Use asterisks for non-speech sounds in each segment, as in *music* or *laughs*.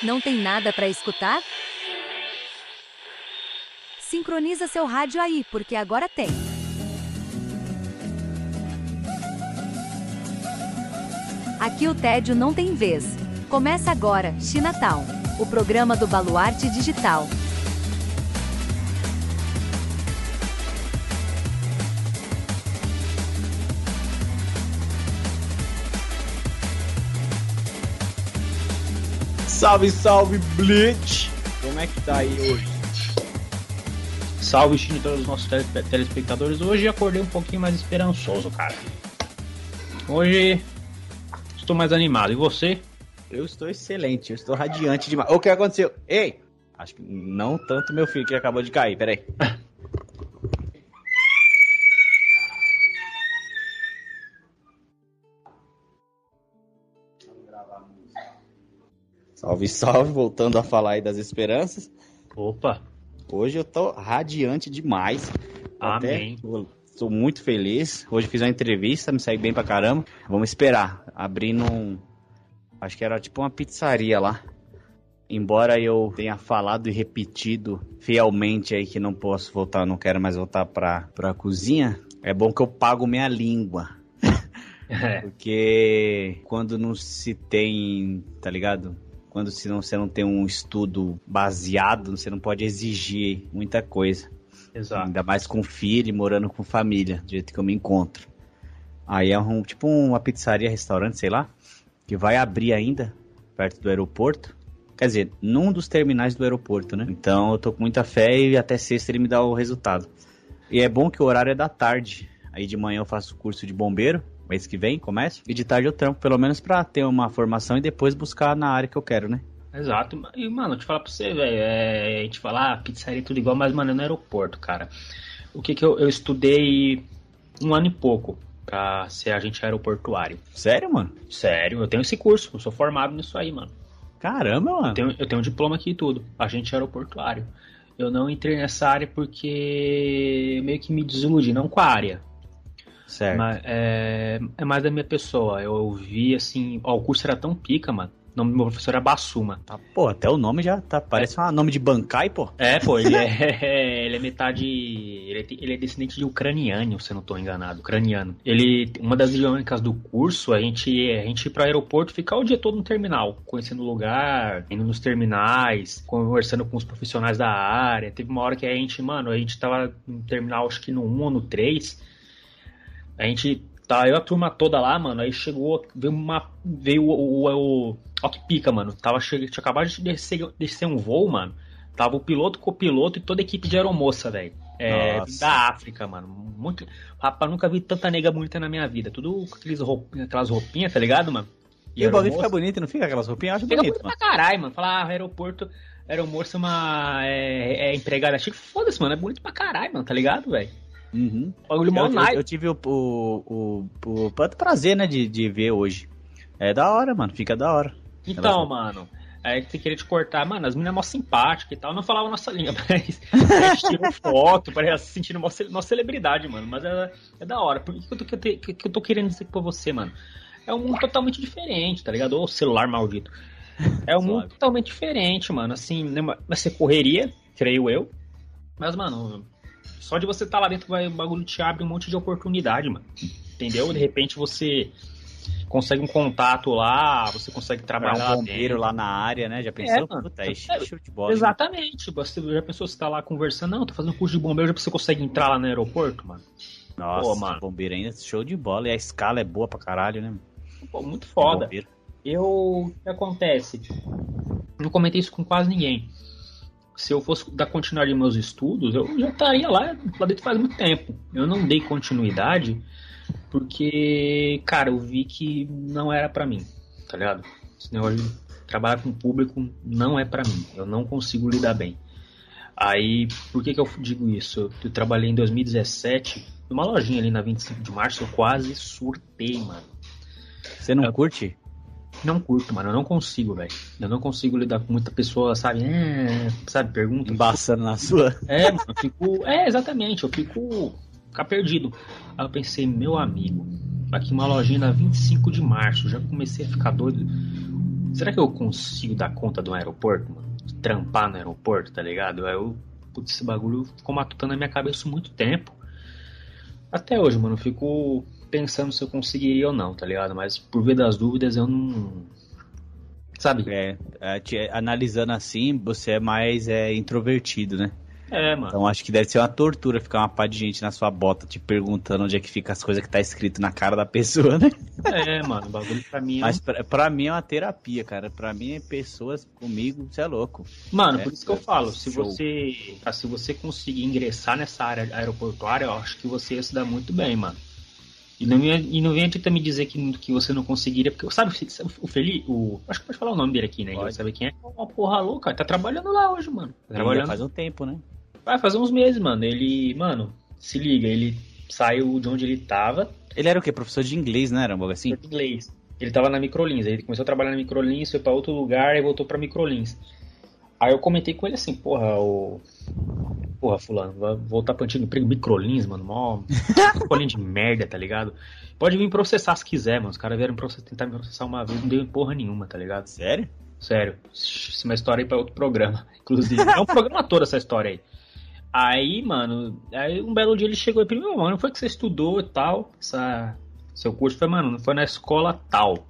Não tem nada para escutar? Sincroniza seu rádio aí, porque agora tem. Aqui o tédio não tem vez. Começa agora, Chinatown, o programa do Baluarte Digital. Salve, salve, Blitz! Como é que tá aí hoje? Salve, Chine, todos os nossos telespectadores. Hoje acordei um pouquinho mais esperançoso, cara. Hoje estou mais animado. E você? Eu estou excelente, eu estou radiante demais. O que aconteceu? Ei! Acho que não tanto meu filho que acabou de cair, peraí. *laughs* Salve, salve, voltando a falar aí das esperanças. Opa! Hoje eu tô radiante demais. Amém. Estou muito feliz. Hoje fiz uma entrevista, me saí bem pra caramba. Vamos esperar. Abrindo um. Acho que era tipo uma pizzaria lá. Embora eu tenha falado e repetido fielmente aí que não posso voltar, não quero mais voltar pra, pra cozinha, é bom que eu pago minha língua. *laughs* É. Porque quando não se tem, tá ligado? Quando se não, você não tem um estudo baseado, você não pode exigir muita coisa. Exato. Ainda mais com filho e morando com família, do jeito que eu me encontro. Aí é um tipo uma pizzaria, restaurante, sei lá, que vai abrir ainda perto do aeroporto. Quer dizer, num dos terminais do aeroporto, né? Então eu tô com muita fé e até sexta ele me dá o resultado. E é bom que o horário é da tarde. Aí de manhã eu faço curso de bombeiro mês que vem, começo. E de tarde eu trampo, pelo menos para ter uma formação e depois buscar na área que eu quero, né? Exato. E, mano, te falar pra você, velho, é, a gente fala, ah, pizzaria é tudo igual, mas, mano, no aeroporto, cara. O que que eu, eu estudei um ano e pouco pra ser agente aeroportuário. Sério, mano? Sério, eu tenho esse curso, eu sou formado nisso aí, mano. Caramba, mano. Eu tenho, eu tenho um diploma aqui e tudo, agente aeroportuário. Eu não entrei nessa área porque meio que me desiludi, não com a área, Certo. Mas, é, é mais da minha pessoa. Eu vi assim, ó, o curso era tão pica, mano. O nome do meu professor era Bassuma. Tá, pô, até o nome já tá. Parece é. um nome de Bankai, pô. É, pô, ele é, *laughs* *laughs* ele é metade. Ele é, ele é descendente de ucraniano, se eu não tô enganado. Ucraniano. Ele. Uma das dinâmicas do curso, a gente, a gente ir pro aeroporto ficar o dia todo no terminal, conhecendo o lugar, indo nos terminais, conversando com os profissionais da área. Teve uma hora que a gente, mano, a gente tava no terminal, acho que no 1 ou no 3 a gente tá, eu a turma toda lá, mano, aí chegou, veio uma, veio o, o, o ó que pica, mano, tava, tinha acabado de descer, descer um voo, mano, tava o piloto, copiloto e toda a equipe de aeromoça, velho. É, da África, mano. Muito. Rapaz, nunca vi tanta nega bonita na minha vida. Tudo aqueles roupinha, aquelas roupinhas, tá ligado, mano? E, e o bagulho fica bonito, não fica aquelas roupinhas? Acho fica bonito, bonito pra caralho, mano. Falar, ah, aeroporto, aeromoça é uma. É, é empregada chique. Foda-se, mano. É bonito pra caralho, mano, tá ligado, velho? Uhum. eu, eu, eu, tive o, o, o, o, prazer, né, de, de ver hoje. É da hora, mano. Fica da hora. Então, mano. É que queria te cortar, mano, as meninas mó simpáticas e tal, não falava nossa língua, *laughs* mas a gente tirou foto, parece se sentindo uma, uma celebridade, mano, mas é, é da hora. Por que, que, eu tô, que, que eu tô querendo dizer pra você, mano? É um mundo totalmente diferente, tá ligado? Ô celular maldito. É um mundo totalmente diferente, mano, assim, né, vai ser correria, creio eu, mas, mano, só de você estar tá lá dentro, vai, o bagulho te abre um monte de oportunidade, mano. Entendeu? De repente você consegue um contato lá, você consegue trabalhar um bombeiro lá na área, né? Já pensou? É, Puta, é, é, de bola, exatamente. Né? Você já pensou, você tá lá conversando, não, tô fazendo curso de bombeiro, já você consegue entrar lá no aeroporto, mano? Nossa, Pô, mano. bombeiro ainda, show de bola. E a escala é boa pra caralho, né? Pô, muito foda. Eu, o que acontece? Não comentei isso com quase ninguém se eu fosse dar continuidade aos meus estudos, eu já estaria lá, lá dentro faz muito tempo. Eu não dei continuidade porque, cara, eu vi que não era para mim, tá ligado? Esse negócio de trabalhar com o público não é para mim. Eu não consigo lidar bem. Aí, por que que eu digo isso? Eu, trabalhei em 2017 numa lojinha ali na 25 de março, eu quase surtei, mano. Você não eu, curte? Não curto, mano. Eu não consigo, velho. Eu não consigo lidar com muita pessoa, sabe? É, sabe, pergunta. Embaçando na sua? É, mano, eu fico. É, exatamente. Eu fico. Ficar perdido. Aí eu pensei, meu amigo, aqui uma lojinha na 25 de março. Já comecei a ficar doido. será que eu consigo dar conta do aeroporto, mano? Trampar no aeroporto, tá ligado? Aí eu, putz, esse bagulho ficou matutando na minha cabeça muito tempo. Até hoje, mano, eu fico pensando se eu conseguiria ou não, tá ligado? Mas por ver das dúvidas eu não. Sabe? É, é, te- analisando assim, você é mais é, introvertido, né? É, mano. Então acho que deve ser uma tortura ficar uma pá de gente na sua bota te perguntando onde é que fica as coisas que tá escrito na cara da pessoa, né? É, mano, o bagulho pra mim é. Mas pra, pra mim é uma terapia, cara. Pra mim é pessoas comigo, você é louco. Mano, É, por isso que eu falo, se show. você, ah, se você conseguir ingressar nessa área aeroportuária, eu acho que você ia se dar muito bem, mano. E não, e não venha tentar me dizer que, que você não conseguiria, porque sabe o Felipe, o, acho que pode falar o nome dele aqui, né? Pode. Sabe quem é? Uma porra louca, tá trabalhando lá hoje, mano. Tá trabalhando. faz um tempo, né? Vai fazer uns meses, mano. Ele, mano, se liga, ele saiu de onde ele tava, Ele era o quê? Professor de inglês, né? Era um assim? de inglês. Ele tava na Microlins, aí ele começou a trabalhar na Microlins, foi pra outro lugar e voltou pra Microlins. Aí eu comentei com ele assim, porra, o. Porra, fulano, vai voltar pro antigo emprego Microlins, mano, mó. *laughs* Colinha de merda, tá ligado? Pode vir processar se quiser, mano. Os caras vieram process- tentar me processar uma vez, não deu porra nenhuma, tá ligado? Sério? Sério. Isso é uma história aí pra outro programa, *laughs* inclusive. É um programa todo essa história aí. Aí, mano, aí um belo dia ele chegou e falou, mano, não foi que você estudou e tal, essa, seu curso? Foi, mano, não foi na escola tal.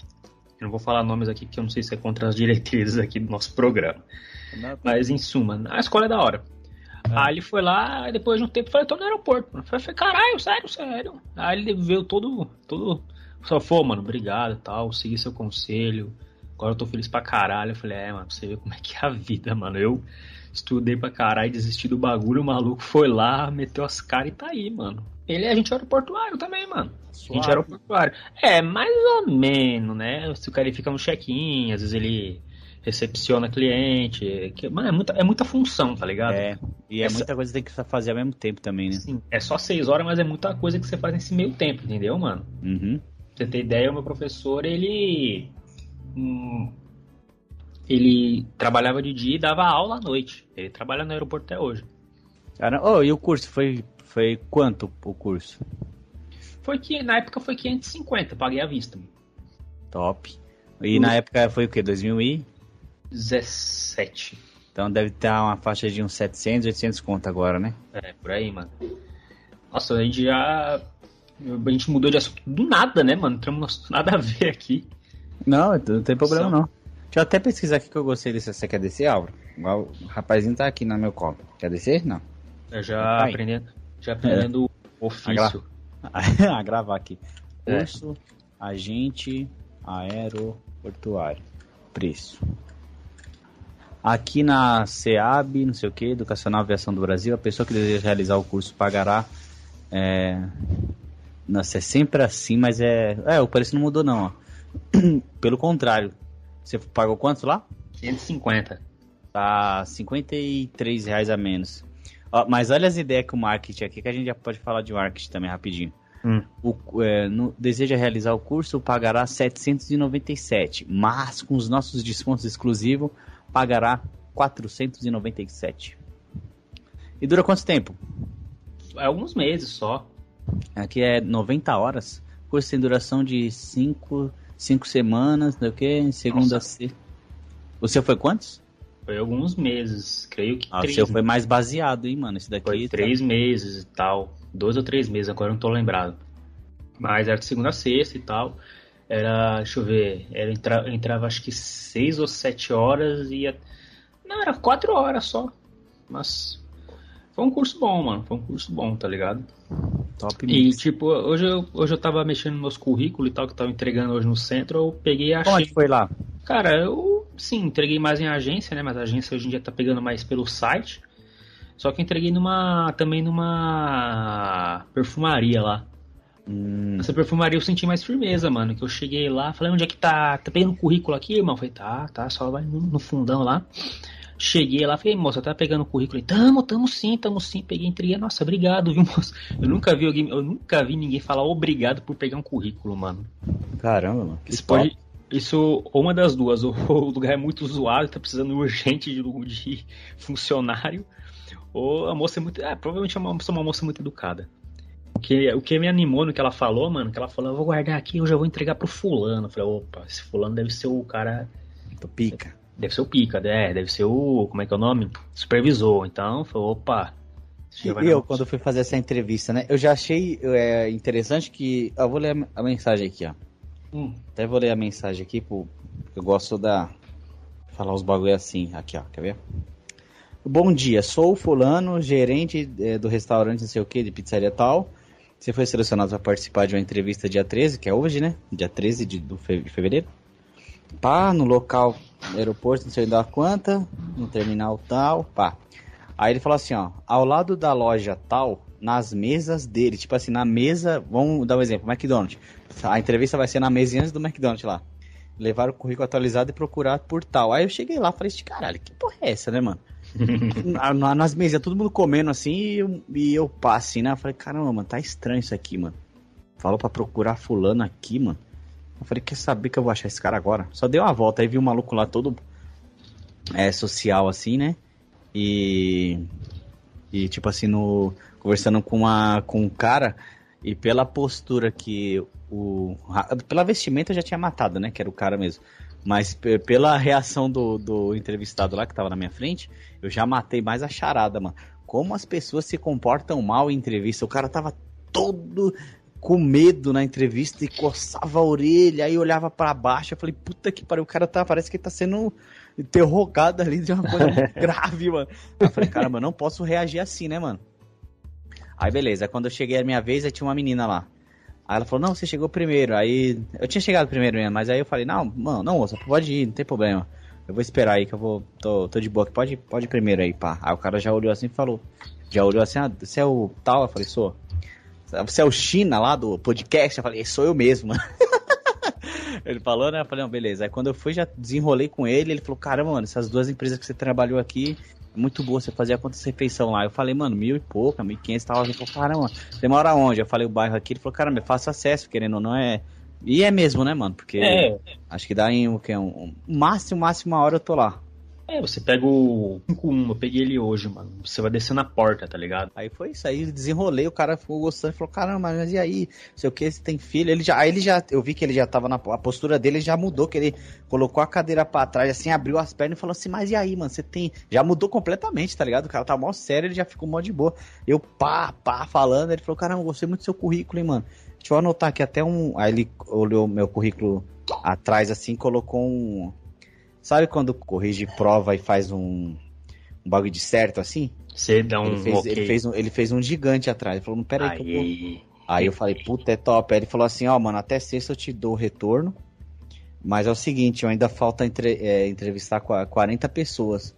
Eu não vou falar nomes aqui, porque eu não sei se é contra as diretrizes aqui do nosso programa. Mas, em suma, a escola é da hora. Ah. Aí ele foi lá, depois de um tempo, falei, tô no aeroporto. Mano. Falei, falei, caralho, sério, sério. Aí ele veio todo, todo, só foi, mano, obrigado e tal, segui seu conselho. Agora eu tô feliz pra caralho. Eu falei, é, mano, pra você ver como é que é a vida, mano. Eu estudei pra caralho, desisti do bagulho, o maluco foi lá, meteu as caras e tá aí, mano. Ele é agente aeroportuário também, mano. Agente aeroportuário. É, mais ou menos, né? Se o cara ele fica no check-in, às vezes ele recepciona cliente. Que, mano, é muita, é muita função, tá ligado? É, e é Essa- muita coisa que tem que fazer ao mesmo tempo também, né? Sim, é só seis horas, mas é muita coisa que você faz nesse meio tempo, entendeu, mano? Uhum. Pra você ter ideia, o meu professor, ele. hum, ele trabalhava de dia e dava aula à noite. Ele trabalha no aeroporto até hoje. Cara, oh, e o curso foi, foi quanto o curso? Foi que na época foi 550, paguei à vista. Top. E na época foi o quê? 2000 e? 17. Então deve estar uma faixa de uns 700, 800 conto agora, né? É, por aí, mano. Nossa, a gente já. A gente mudou de assunto do nada, né, mano? Não temos nada a ver aqui. Não, não tem problema não. Deixa eu até pesquisar aqui que eu gostei desse. Você quer descer, Álvaro? O rapazinho tá aqui no meu colo. Quer descer? Não. Eu já Vai. aprendendo, já aprendendo o ofício. *laughs* a gravar aqui. É. Curso agente aeroportuário. Preço. Aqui na SEAB, não sei o que, Educacional Aviação do Brasil, a pessoa que deseja realizar o curso pagará. É, nossa, é sempre assim, mas é. É, o preço não mudou, não. Ó. *clears throat* Pelo contrário. Você pagou quanto lá? 550. Tá 53 reais a menos. Ó, mas olha as ideias que o marketing aqui, que a gente já pode falar de marketing também rapidinho. Hum. O, é, no- deseja realizar o curso, pagará 797, mas com os nossos descontos exclusivos, pagará 497. E dura quanto tempo? É alguns meses só. Aqui é 90 horas. O curso tem duração de 5 semanas, não sei o que, segunda sexta. O seu foi quantos? Foi alguns meses, creio que Ah, o três. seu foi mais baseado, hein, mano? Esse daqui Foi tá- três meses e tal. Dois ou três meses, agora eu não tô lembrado. Mas era de segunda a sexta e tal. Era, deixa eu ver, era, entra- entrava acho que seis ou sete horas e ia... Não, era quatro horas só. Mas foi um curso bom, mano. Foi um curso bom, tá ligado? Top E mix. tipo, hoje eu, hoje eu tava mexendo nos meus currículos e tal, que eu tava entregando hoje no centro, eu peguei e é achei. que foi lá? Cara, eu sim, entreguei mais em agência, né? Mas a agência hoje em dia tá pegando mais pelo site. Só que entreguei numa. também numa perfumaria lá. Hum, Nessa perfumaria eu senti mais firmeza, mano. Que eu cheguei lá, falei, onde é que tá? Tá pegando currículo aqui, irmão? Falei, tá, tá, só vai no, fundão lá. Cheguei lá, falei, moça, tá pegando currículo? Ele, tamo, tamo sim, tamo sim. Peguei, entreguei, nossa, obrigado, viu, *laughs* moça? Eu nunca vi alguém, eu nunca vi ninguém falar obrigado por pegar um currículo, mano. caramba, mano. Isso top. pode. Isso, ou uma das duas, *laughs* ou o lugar é muito zoado, tá precisando urgente de, de *laughs* funcionário, ou a moça é muito. É, provavelmente é uma, uma moça muito educada. O que, o que me animou no que ela falou, mano, que ela falou, eu vou guardar aqui, eu já vou entregar pro fulano. Eu falei, opa, esse fulano deve ser o cara Tô pica. Deve ser o pica, é, deve ser o. Como é que é o nome? Supervisor. Então, falou, opa. E eu, quando fui fazer essa entrevista, né? Eu já achei é, interessante que. Eu vou ler a mensagem aqui, ó. Hum. Até vou ler a mensagem aqui, porque eu gosto da. Falar os bagulho assim. Aqui, ó. Quer ver? Bom dia, sou o fulano, gerente é, do restaurante não sei o que, de pizzaria tal. Você foi selecionado para participar de uma entrevista dia 13, que é hoje, né? Dia 13 de, de fevereiro. Pá, no local, aeroporto, não sei da quanta, no terminal tal, pá. Aí ele falou assim, ó, ao lado da loja tal, nas mesas dele, tipo assim, na mesa, vamos dar um exemplo, McDonald's. A entrevista vai ser na mesa antes do McDonald's lá. Levar o currículo atualizado e procurar por tal. Aí eu cheguei lá, falei, caralho, que porra é essa, né, mano? Nas mesas, todo mundo comendo assim e eu, e eu passo assim, né? Eu falei, caramba, mano, tá estranho isso aqui, mano. Falou pra procurar fulano aqui, mano. Eu falei, quer saber que eu vou achar esse cara agora? Só deu uma volta, aí vi um maluco lá todo é, social assim, né? E. E tipo assim, no. Conversando com, uma, com um cara, e pela postura que o. Pela vestimenta eu já tinha matado, né? Que era o cara mesmo. Mas pela reação do, do entrevistado lá que tava na minha frente, eu já matei mais a charada, mano. Como as pessoas se comportam mal em entrevista. O cara tava todo com medo na entrevista e coçava a orelha, aí olhava para baixo. Eu falei, puta que pariu, o cara tá, parece que tá sendo interrogado ali de uma coisa *laughs* grave, mano. Aí eu falei, caramba, eu não posso reagir assim, né, mano? Aí beleza, quando eu cheguei a minha vez, aí tinha uma menina lá. Aí ela falou, não, você chegou primeiro. Aí eu tinha chegado primeiro mesmo, mas aí eu falei, não, mano, não, moça, pode ir, não tem problema. Eu vou esperar aí que eu vou. tô, tô de boa aqui, pode, pode ir primeiro aí, pá. Aí o cara já olhou assim e falou. Já olhou assim, ah, você é o tal? Eu falei, sou. Você é o China lá do podcast? Eu falei, sou eu mesmo, *laughs* ele falou, né? Eu falei, não, beleza. Aí quando eu fui, já desenrolei com ele, ele falou, caramba, mano, essas duas empresas que você trabalhou aqui, muito boa, você fazia quantas refeição lá? Eu falei, mano, mil e pouca, mil e quinhentos. Ele falou, caramba, você mora onde? Eu falei o bairro aqui, ele falou, caramba, é fácil acesso, querendo ou não é... E é mesmo, né, mano? Porque é. acho que dá em o que? Um, um, máximo, máximo uma hora eu tô lá. É, você pega o 5-1, eu peguei ele hoje, mano. Você vai descer na porta, tá ligado? Aí foi isso aí, desenrolei, o cara ficou gostando, falou, caramba, mas e aí? Sei o que, você tem filho? Ele já, aí ele já, eu vi que ele já tava na, a postura dele já mudou, que ele colocou a cadeira para trás, assim, abriu as pernas e falou assim, mas e aí, mano, você tem... Já mudou completamente, tá ligado? O cara tá mó sério, ele já ficou mó de boa. Eu, pá, pá, falando, ele falou, caramba, gostei muito do seu currículo, hein, mano. Deixa eu anotar aqui até um... Aí ele olhou meu currículo atrás, assim, colocou um Sabe quando corrige prova e faz um, um bagulho de certo assim? Você dá um. Ele fez, okay. ele, fez um, ele fez um gigante atrás. Ele falou, não, pera aí. aí. Eu aí eu falei, puta, é top. Aí ele falou assim, ó, oh, mano, até sexta eu te dou o retorno. Mas é o seguinte, eu ainda falta entre, é, entrevistar 40 pessoas.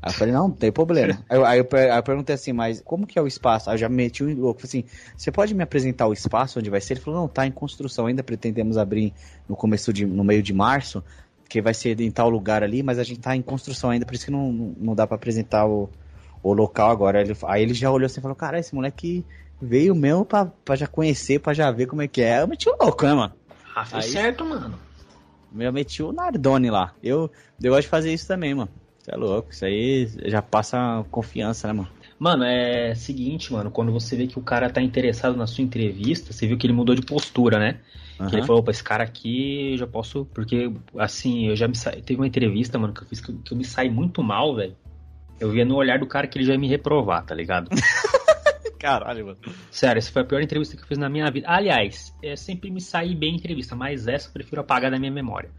Aí eu falei, não, não tem problema. *laughs* aí, eu, aí, eu, aí, eu, perguntei assim, mas como que é o espaço? Aí eu já meti um louco. Falei assim, você pode me apresentar o espaço onde vai ser? Ele falou, não, tá em construção, ainda pretendemos abrir no começo de, no meio de março que vai ser em tal lugar ali, mas a gente tá em construção ainda, por isso que não, não dá para apresentar o, o local agora. Ele, aí ele já olhou assim e falou, cara, esse moleque veio mesmo pra, pra já conhecer, pra já ver como é que é. Eu meti o louco, né, mano? Ah, fez aí, certo, mano. Eu meti o Nardone lá. Eu, eu gosto de fazer isso também, mano. Você é louco, isso aí já passa confiança, né, mano? Mano, é seguinte, mano, quando você vê que o cara tá interessado na sua entrevista, você viu que ele mudou de postura, né? Uhum. Que ele falou, opa, esse cara aqui eu já posso. Porque, assim, eu já me sa... Teve uma entrevista, mano, que eu fiz que eu, que eu me saí muito mal, velho. Eu via no olhar do cara que ele já ia me reprovar, tá ligado? *laughs* Caralho, mano. Sério, essa foi a pior entrevista que eu fiz na minha vida. Aliás, eu sempre me saí bem em entrevista, mas essa eu prefiro apagar da minha memória.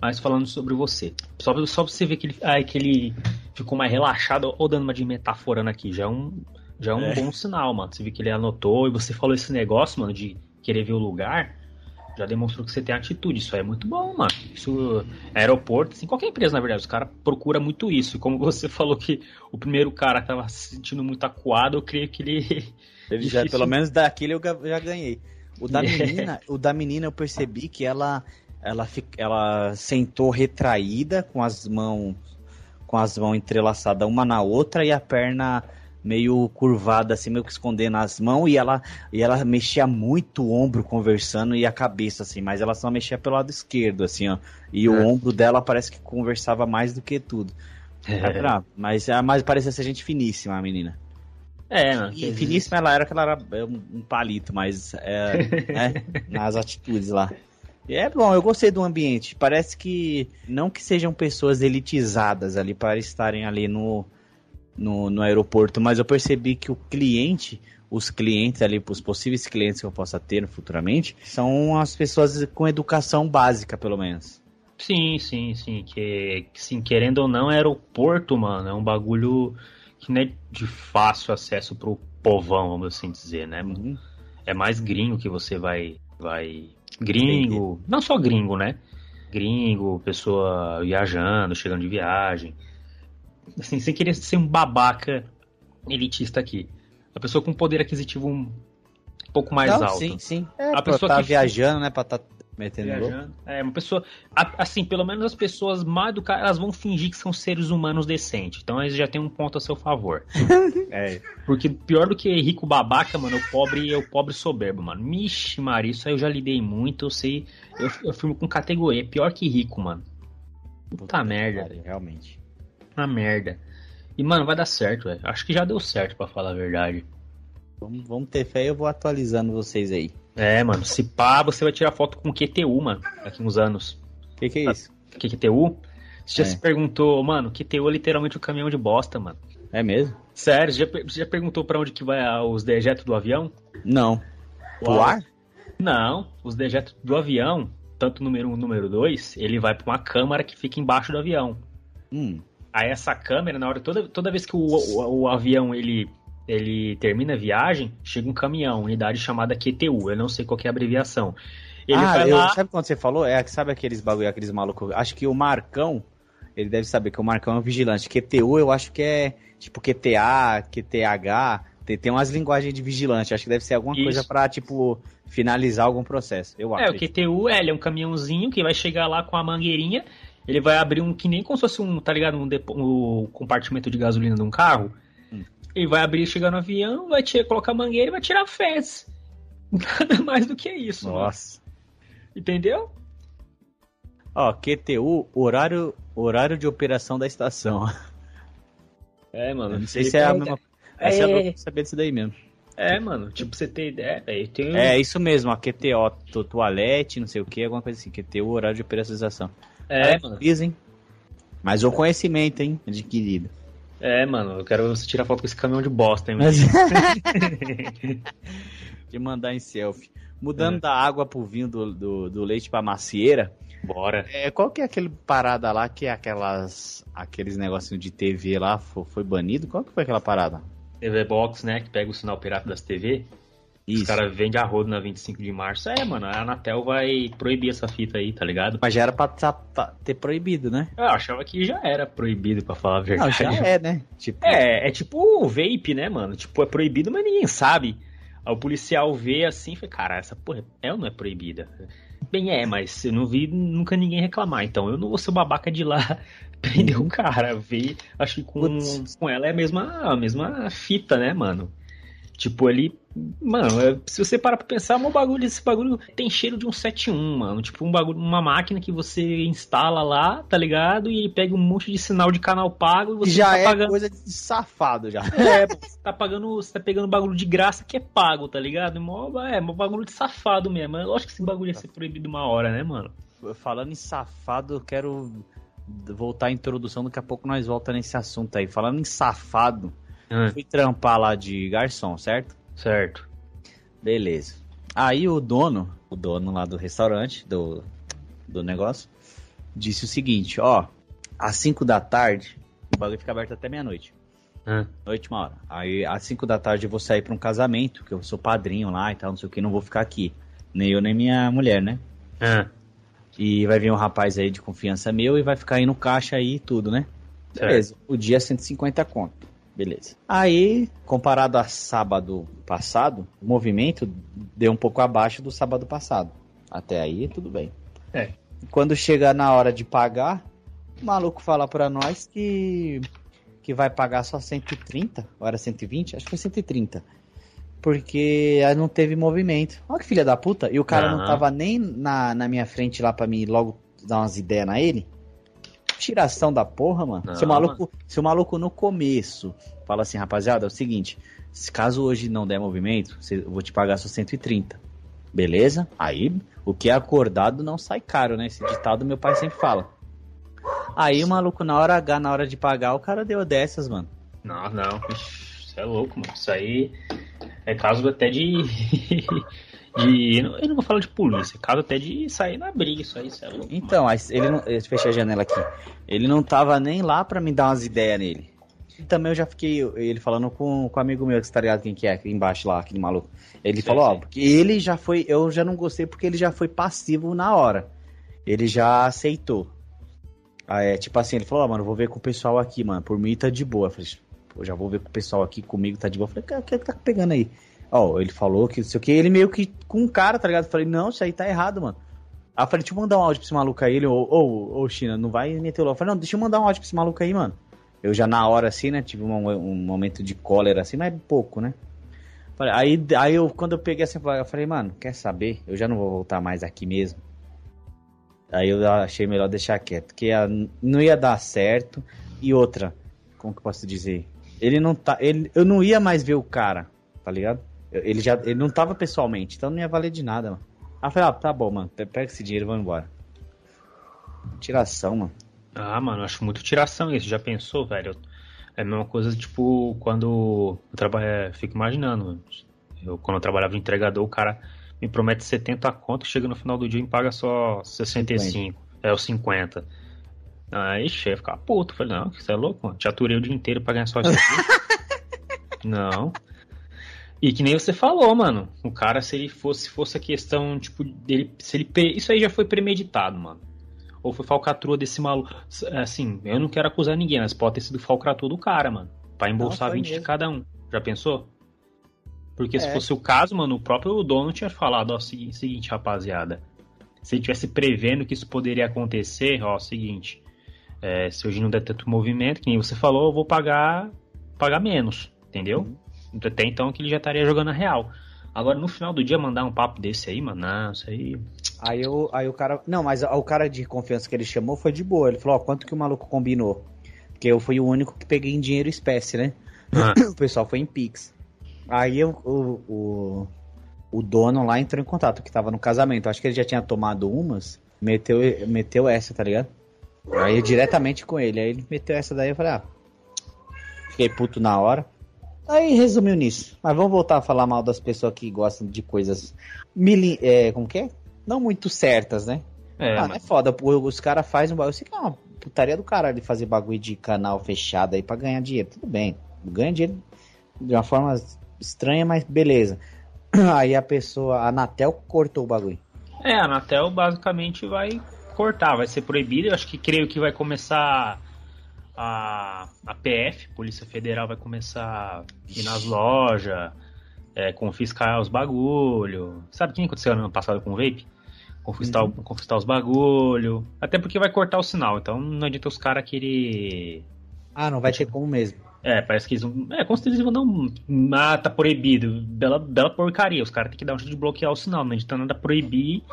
Mas falando sobre você. Só, só pra você ver que ele, ai, que ele ficou mais relaxado, ou dando uma de metaforando aqui, já é um, já é um é. bom sinal, mano. Você viu que ele anotou e você falou esse negócio, mano, de querer ver o lugar já demonstrou que você tem atitude. Isso é muito bom, mano. Isso, aeroporto, assim, qualquer empresa, na verdade, os caras procuram muito isso. E como você *laughs* falou que o primeiro cara tava se sentindo muito acuado, eu creio que ele. *laughs* *laughs* já, pelo menos daquele eu já ganhei. O da menina, o da menina eu percebi que ela, ela, ela sentou retraída com as mãos com as mãos entrelaçadas uma na outra e a perna meio curvada, assim, meio que escondendo as mãos, e ela, e ela mexia muito o ombro conversando e a cabeça, assim, mas ela só mexia pelo lado esquerdo, assim, ó. E é. o ombro dela parece que conversava mais do que tudo. É. Mas, é, mas parecia ser gente finíssima, a menina. É, não, e finíssima ela era que ela era um palito, mas é, *laughs* né, nas atitudes lá. É bom, eu gostei do ambiente. Parece que não que sejam pessoas elitizadas ali para estarem ali no, no, no aeroporto, mas eu percebi que o cliente, os clientes ali, os possíveis clientes que eu possa ter futuramente, são as pessoas com educação básica, pelo menos. Sim, sim, sim. Que, sim, querendo ou não, aeroporto, mano, é um bagulho que não é de fácil acesso pro povão, vamos assim dizer, né? Uhum. É mais gringo que você vai, vai Gringo, Entendi. não só gringo, né? Gringo, pessoa viajando, chegando de viagem. Assim, sem querer ser um babaca elitista aqui. A pessoa com poder aquisitivo um pouco mais não, alto. Sim, sim. É, a pessoa tá que viajando, né? Pra tá Metendo Viajando. É, uma pessoa. Assim, pelo menos as pessoas mal educadas, elas vão fingir que são seres humanos decentes. Então eles já tem um ponto a seu favor. *laughs* é. Porque pior do que rico babaca, mano, o pobre é o pobre soberbo, mano. Mixe, Maria, isso aí eu já lidei muito, eu sei. Eu, eu filmo com categoria. Pior que rico, mano. Puta, Puta merda. Cara, realmente. Uma merda. E, mano, vai dar certo, velho. Acho que já deu certo, para falar a verdade. Vamos, vamos ter fé e eu vou atualizando vocês aí. É, mano, se pá, você vai tirar foto com QTU, mano, daqui uns anos. O que, que é isso? Que QTU? Você já é. se perguntou, mano, QTU é literalmente o um caminhão de bosta, mano. É mesmo? Sério, você já, você já perguntou para onde que vai os dejetos do avião? Não. O ar? Não, os dejetos do avião, tanto número 1 um, número 2, ele vai para uma câmara que fica embaixo do avião. Hum. Aí essa câmera, na hora toda, toda vez que o, o, o avião ele ele termina a viagem, chega um caminhão, unidade chamada QTU, eu não sei qual é a abreviação. Ele ah, eu, lá... sabe quando você falou? É, sabe aqueles bagulho, aqueles malucos? Acho que o Marcão, ele deve saber que o Marcão é um vigilante. QTU eu acho que é tipo QTA, QTH, tem, tem umas linguagens de vigilante, acho que deve ser alguma Isso. coisa para tipo, finalizar algum processo, eu acho. É, o QTU, é, ele é um caminhãozinho que vai chegar lá com a mangueirinha, ele vai abrir um, que nem como se fosse um, tá ligado, um, depo, um compartimento de gasolina de um carro, ele vai abrir, chegar no avião, vai tirar, colocar a mangueira e vai tirar fezes. *laughs* Nada mais do que isso. Nossa. Mano. Entendeu? Ó, QTU, horário, horário de operação da estação. É, mano. Eu não sei se é a mesma. É, Essa é, é saber disso daí mesmo. É, mano, tipo, você tem ideia, velho. Tem... É, isso mesmo, a QTO, toalete, não sei o que, alguma coisa assim, QTU, horário de operação da estação. É, Aí, mano. Dizem. Mas o conhecimento, hein, adquirido. É, mano, eu quero você tirar foto com esse caminhão de bosta, hein, Mas... *laughs* De mandar em selfie. Mudando é. da água pro vinho do, do, do, leite pra macieira. Bora. É, qual que é aquele parada lá que é aquelas. aqueles negocinhos de TV lá foi, foi banido? Qual que foi aquela parada? TV Box, né? Que pega o sinal pirata das TV. Isso. Os caras vendem a rodo na 25 de março. É, mano, a Anatel vai proibir essa fita aí, tá ligado? Mas já era pra, tá, pra ter proibido, né? Eu achava que já era proibido, pra falar a verdade. Não, já é, né? Tipo... É, é tipo o vape, né, mano? Tipo, é proibido, mas ninguém sabe. Aí o policial vê assim e fala, cara, essa porra é ou não é proibida? Bem, é, mas eu não vi nunca ninguém reclamar, então eu não vou ser o babaca de lá *laughs* prender o uhum. cara. Ver, acho que com, com ela é a mesma, a mesma fita, né, mano? Tipo, ali. Mano, é, se você parar pra pensar, um bagulho, esse bagulho tem cheiro de um 7.1, mano. Tipo, um bagulho, uma máquina que você instala lá, tá ligado? E ele pega um monte de sinal de canal pago e você já tá é pagando... coisa de safado já. *laughs* É, você tá pagando, você tá pegando bagulho de graça que é pago, tá ligado? É, um bagulho de safado mesmo. Eu acho que esse bagulho ia ser proibido uma hora, né, mano? Falando em safado, eu quero voltar à introdução, daqui a pouco nós volta nesse assunto aí. Falando em safado, ah. Fui trampar lá de garçom, certo? Certo. Beleza. Aí o dono, o dono lá do restaurante, do, do negócio, disse o seguinte, ó, às 5 da tarde, o bagulho fica aberto até meia-noite. Ah. Noite, uma hora. Aí às 5 da tarde eu vou sair pra um casamento, que eu sou padrinho lá e tal, não sei o que, não vou ficar aqui. Nem eu, nem minha mulher, né? E vai vir um rapaz aí de confiança meu e vai ficar aí no caixa aí e tudo, né? Beleza. O dia é 150 conto. Beleza. Aí, comparado a sábado passado, o movimento deu um pouco abaixo do sábado passado. Até aí, tudo bem. É. Quando chega na hora de pagar, o maluco fala para nós que que vai pagar só 130, ou era 120? Acho que foi 130. Porque não teve movimento. Olha que filha da puta. E o cara uhum. não tava nem na, na minha frente lá para mim logo dar umas ideias na ele tiração da porra, mano. Não, se, o maluco, mano. se o maluco no começo fala assim, rapaziada, é o seguinte, caso hoje não der movimento, eu vou te pagar só 130. Beleza? Aí, o que é acordado não sai caro, né? Esse ditado meu pai sempre fala. Aí o maluco, na hora H, na hora de pagar, o cara deu dessas, mano. Não, não. Isso é louco, mano. Isso aí é caso até de. *laughs* de. Eu não vou falar de polícia, caso até de sair na briga. Isso aí, isso é louco. Então, mano. ele não. Eu fechei a janela aqui. Ele não tava nem lá pra me dar umas ideias nele. E também eu já fiquei, ele falando com, com um amigo meu, que está ligado quem que é, aqui embaixo lá, aquele maluco. Ele sim, falou, sim. ó, porque ele já foi, eu já não gostei porque ele já foi passivo na hora. Ele já aceitou. Ah, é, tipo assim, ele falou, ó, mano, vou ver com o pessoal aqui, mano, por mim tá de boa. Eu falei, já vou ver com o pessoal aqui comigo, tá de boa. Eu falei, o que, que tá pegando aí? Ó, ele falou que, sei o que, ele meio que com um cara, tá ligado? Eu falei, não, isso aí tá errado, mano. Aí eu falei, deixa eu mandar um áudio pra esse maluco aí. Ele, ô, ô, China, não vai meter o louco. Eu falei, não, deixa eu mandar um áudio pra esse maluco aí, mano. Eu já na hora, assim, né, tive um, um momento de cólera, assim, mas pouco, né? Aí, aí eu, quando eu peguei essa eu falei, mano, quer saber? Eu já não vou voltar mais aqui mesmo. Aí eu achei melhor deixar quieto, porque não ia dar certo. E outra, como que eu posso dizer? Ele não tá, ele, eu não ia mais ver o cara, tá ligado? Ele já, ele não tava pessoalmente, então não ia valer de nada, mano. Aí eu falei, ah, tá bom, mano, pega esse dinheiro e vamos embora. Tiração, mano. Ah, mano, acho muito tiração isso. Já pensou, velho? É a mesma coisa, tipo, quando eu trabalho, é, fico imaginando. Eu, quando eu trabalhava de entregador, o cara me promete 70 conto, chega no final do dia e me paga só 65. 50. É, os 50. Aí, chefe, ficar puto. Falei, não, você é louco, mano. Te aturei o dia inteiro pra ganhar só *laughs* isso Não. E que nem você falou, mano. O cara, se ele fosse, fosse a questão, tipo, dele. Se ele, isso aí já foi premeditado, mano ou foi falcatrua desse maluco. Assim, eu não quero acusar ninguém, mas pode ter sido falcatrua do cara, mano. Pra embolsar não, 20 mesmo. de cada um. Já pensou? Porque é. se fosse o caso, mano, o próprio dono tinha falado, ó, seguinte, seguinte, rapaziada. Se ele tivesse prevendo que isso poderia acontecer, ó, seguinte. É, se hoje não der tanto movimento, que nem você falou, eu vou pagar pagar menos, entendeu? Uhum. Até então que ele já estaria jogando a real. Agora, no final do dia, mandar um papo desse aí, mano, não, isso aí. Aí, eu, aí o cara. Não, mas o cara de confiança que ele chamou foi de boa. Ele falou: Ó, quanto que o maluco combinou? Porque eu fui o único que peguei em dinheiro espécie, né? Ah. *coughs* o pessoal foi em Pix. Aí eu, o, o, o dono lá entrou em contato, que tava no casamento. Acho que ele já tinha tomado umas, meteu, meteu essa, tá ligado? Aí diretamente com ele. Aí ele meteu essa daí, eu falei, ah. Fiquei puto na hora. Aí resumiu nisso. Mas vamos voltar a falar mal das pessoas que gostam de coisas. Mili, é, como que é? Não muito certas, né? É, ah, mas... é foda. Os caras fazem um bagulho. Eu sei que é uma putaria do caralho de fazer bagulho de canal fechado aí pra ganhar dinheiro. Tudo bem. Ganha dinheiro de uma forma estranha, mas beleza. *clears throat* Aí a pessoa, a Anatel cortou o bagulho. É, a Anatel basicamente vai cortar, vai ser proibido. Eu acho que creio que vai começar a, a PF, Polícia Federal, vai começar a ir nas lojas, é, confiscar os bagulho. Sabe o que aconteceu ano passado com o vape? Confiscar, uhum. confiscar os bagulho. Até porque vai cortar o sinal, então não adianta os caras querer. Ah, não vai ter como mesmo. É, parece que eles vão. É, como se eles vão dar um. Ah, tá proibido. Bela, bela porcaria. Os caras têm que dar um jeito de bloquear o sinal, não adianta nada proibir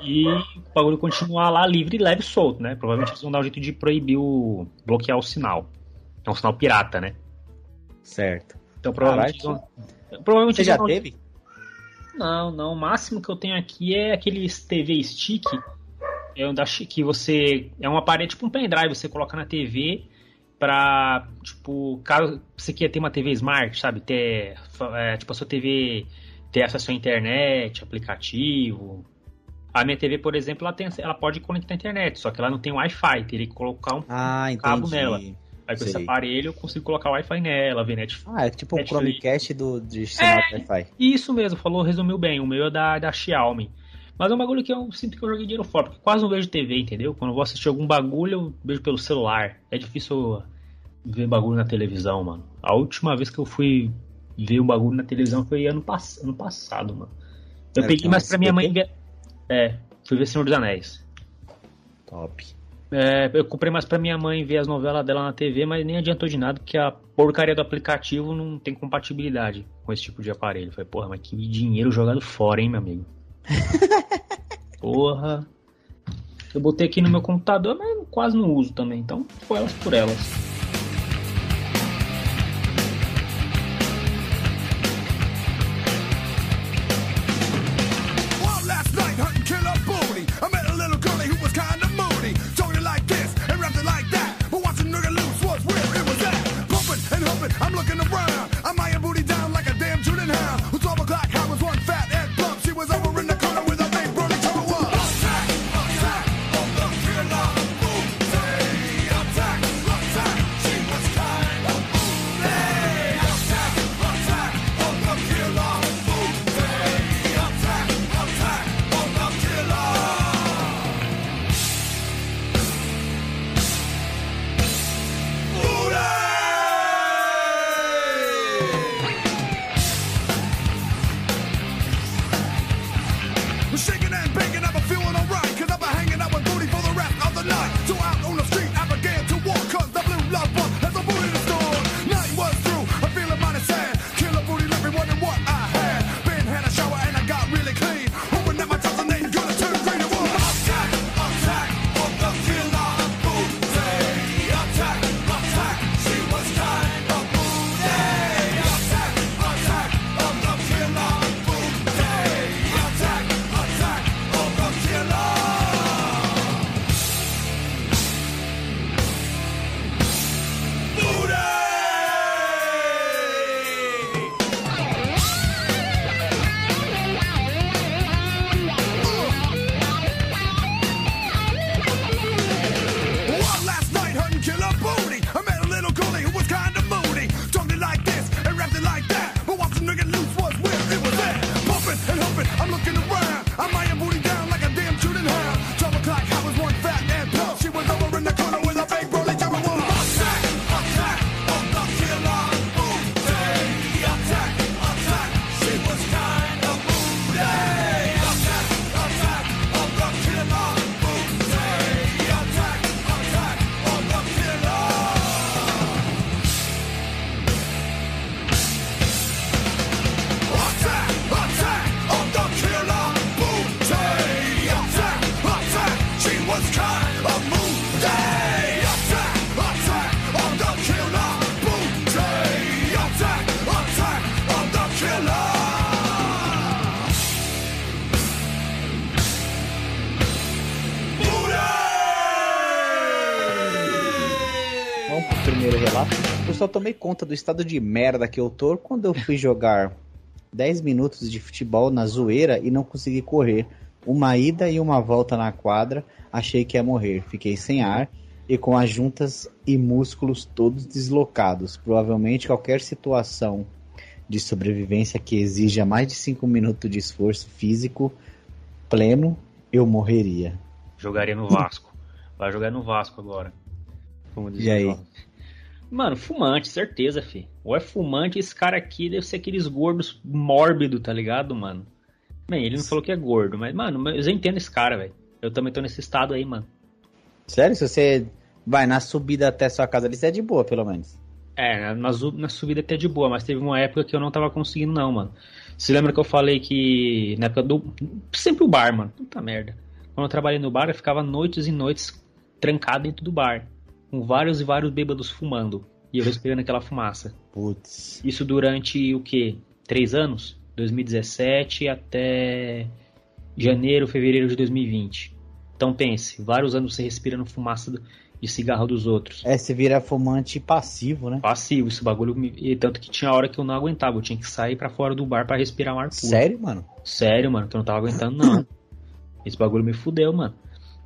e o bagulho continuar lá livre, leve e solto, né? Provavelmente eles vão dar um jeito de proibir o. bloquear o sinal. É um sinal pirata, né? Certo. Então provavelmente. Vão... provavelmente Você já vão... teve? Não, não. O máximo que eu tenho aqui é aqueles TV stick. É um da que você. É uma parede tipo um pendrive, você coloca na TV pra. Tipo, caso você queira ter uma TV smart, sabe? Ter. É, tipo, a sua TV ter acesso à internet, aplicativo, a minha TV, por exemplo, ela, tem, ela pode conectar à internet, só que ela não tem Wi-Fi, teria que colocar um, ah, cabo nela. Aí com Sei. esse aparelho eu consigo colocar Wi-Fi nela, ver Netflix. Ah, é tipo o Chromecast do, de sinal é, Wi-Fi. Isso mesmo, falou, resumiu bem. O meu é da, da Xiaomi. Mas é um bagulho que eu sinto que eu joguei dinheiro fora, porque quase não vejo TV, entendeu? Quando eu vou assistir algum bagulho, eu vejo pelo celular. É difícil ver bagulho na televisão, mano. A última vez que eu fui ver um bagulho na televisão foi ano, pass ano passado, mano. Eu é, peguei mais pra minha mãe ver. É, fui ver Senhor dos Anéis. Top. É, eu comprei mais pra minha mãe ver as novelas dela na TV, mas nem adiantou de nada, porque a porcaria do aplicativo não tem compatibilidade com esse tipo de aparelho. Falei, porra, mas que dinheiro jogado fora, hein, meu amigo? *laughs* porra. Eu botei aqui no meu computador, mas quase não uso também, então foi elas por elas. Conta do estado de merda que eu tô quando eu fui jogar 10 minutos de futebol na zoeira e não consegui correr. Uma ida e uma volta na quadra, achei que ia morrer. Fiquei sem ar e com as juntas e músculos todos deslocados. Provavelmente qualquer situação de sobrevivência que exija mais de 5 minutos de esforço físico pleno, eu morreria. Jogaria no Vasco. Vai jogar no Vasco agora. E aí? Mano, fumante, certeza, fi. Ou é fumante, esse cara aqui deve ser aqueles gordos mórbido, tá ligado, mano? Bem, ele não falou que é gordo, mas, mano, eu entendo esse cara, velho. Eu também tô nesse estado aí, mano. Sério? Se você vai na subida até sua casa ali, você é de boa, pelo menos. É, na, na subida até de boa, mas teve uma época que eu não tava conseguindo, não, mano. Você lembra que eu falei que na época do. Sempre o bar, mano. Puta merda. Quando eu trabalhei no bar, eu ficava noites e noites trancado dentro do bar. Com vários e vários bêbados fumando. E eu respirando aquela fumaça. Putz. Isso durante o quê? Três anos? 2017 até janeiro, fevereiro de 2020. Então pense, vários anos você respirando fumaça de cigarro dos outros. É, você vira fumante passivo, né? Passivo, esse bagulho. E tanto que tinha hora que eu não aguentava, eu tinha que sair para fora do bar para respirar um ar puro. Sério, mano? Sério, mano, que eu não tava aguentando, não. *clears throat* esse bagulho me fudeu, mano.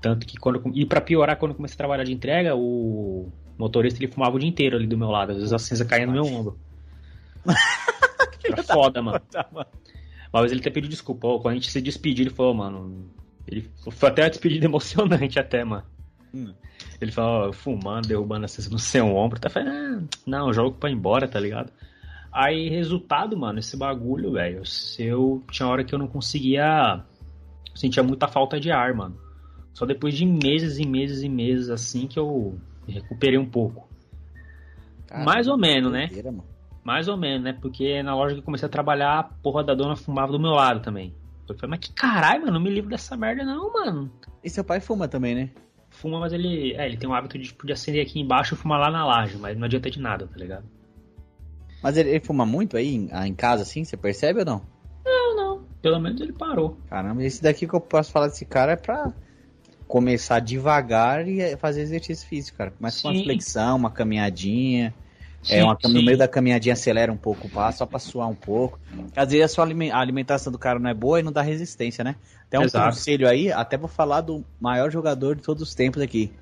Tanto que quando. E para piorar, quando eu comecei a trabalhar de entrega, o motorista ele fumava o dia inteiro ali do meu lado. Às vezes a cinza caía no meu ombro. *laughs* Era foda, mano. Mas ele até pediu desculpa. Quando a gente se despediu, ele falou, mano. Ele foi até uma despedida *laughs* emocionante, até, mano. Hum. Ele falou, fumando, derrubando a cinza no seu ombro. Tá falando, ah, não, jogo pra ir embora, tá ligado? Aí, resultado, mano, esse bagulho, velho. Eu tinha hora que eu não conseguia. Sentia muita falta de ar, mano. Só depois de meses e meses e meses assim que eu recuperei um pouco. Caramba, Mais ou menos, né? Mais ou menos, né? Porque na loja que eu comecei a trabalhar, a porra da dona fumava do meu lado também. Eu falei, mas que caralho, mano, não me livro dessa merda não, mano. E seu pai fuma também, né? Fuma, mas ele, é, ele tem o hábito de, de acender aqui embaixo e fumar lá na laje, mas não adianta de nada, tá ligado? Mas ele, ele fuma muito aí em, em casa, assim? Você percebe ou não? Não, não. Pelo menos ele parou. Caramba, esse daqui que eu posso falar desse cara é pra começar devagar e fazer exercício físico, cara. Começa com uma flexão, uma caminhadinha. Sim, é, uma, no meio da caminhadinha acelera um pouco o passo, só pra suar um pouco. Às vezes a sua alimentação do cara não é boa e não dá resistência, né? Tem um Exato. conselho aí, até vou falar do maior jogador de todos os tempos aqui.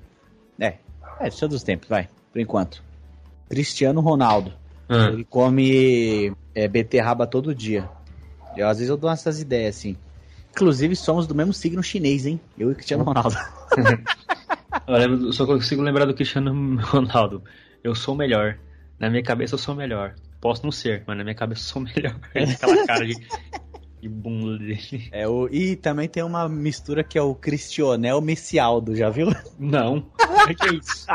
É, é, de todos os tempos, vai, por enquanto. Cristiano Ronaldo. Hum. Ele come é, beterraba todo dia. Eu, às vezes eu dou essas ideias assim. Inclusive, somos do mesmo signo chinês, hein? Eu e Cristiano Ronaldo. *laughs* eu lembro, só consigo lembrar do Cristiano Ronaldo. Eu sou o melhor. Na minha cabeça eu sou o melhor. Posso não ser, mas na minha cabeça eu sou o melhor. *laughs* Aquela cara de, de bunda dele. É, o, e também tem uma mistura que é o Cristionel Messialdo, já viu? Não. O *laughs* que é isso?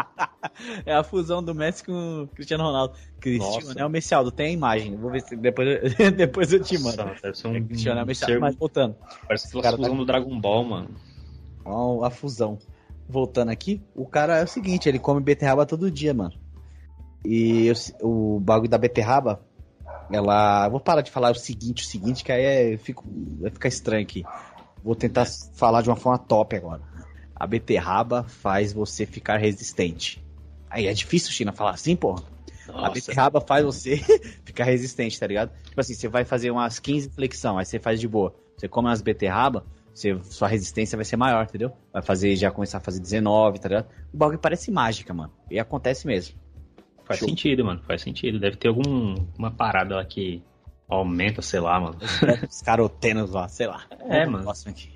é a fusão do Messi com o Cristiano Ronaldo. Cristionel Messialdo, tem a imagem. Vou ver se depois, *laughs* depois eu te mando. Nossa, deve ser um, é Cristionel Messialdo, ser... mas voltando. Parece aquela fusão tá... do Dragon Ball, mano. Ó, a fusão. Voltando aqui, o cara é o seguinte, ele come beterraba todo dia, mano. E o bagulho da beterraba, ela. Vou parar de falar o seguinte, o seguinte, que aí é, fico, vai ficar estranho aqui. Vou tentar falar de uma forma top agora. A beterraba faz você ficar resistente. Aí é difícil, China, falar assim, porra. Nossa. A beterraba faz você *laughs* ficar resistente, tá ligado? Tipo assim, você vai fazer umas 15 flexão, aí você faz de boa. Você come umas beterraba, você, sua resistência vai ser maior, entendeu? Vai fazer, já começar a fazer 19, tá ligado? O bagulho parece mágica, mano. E acontece mesmo. Faz Show. sentido, mano. Faz sentido. Deve ter alguma parada lá que aumenta, sei lá, mano. Os carotenos lá, sei lá. É, mano.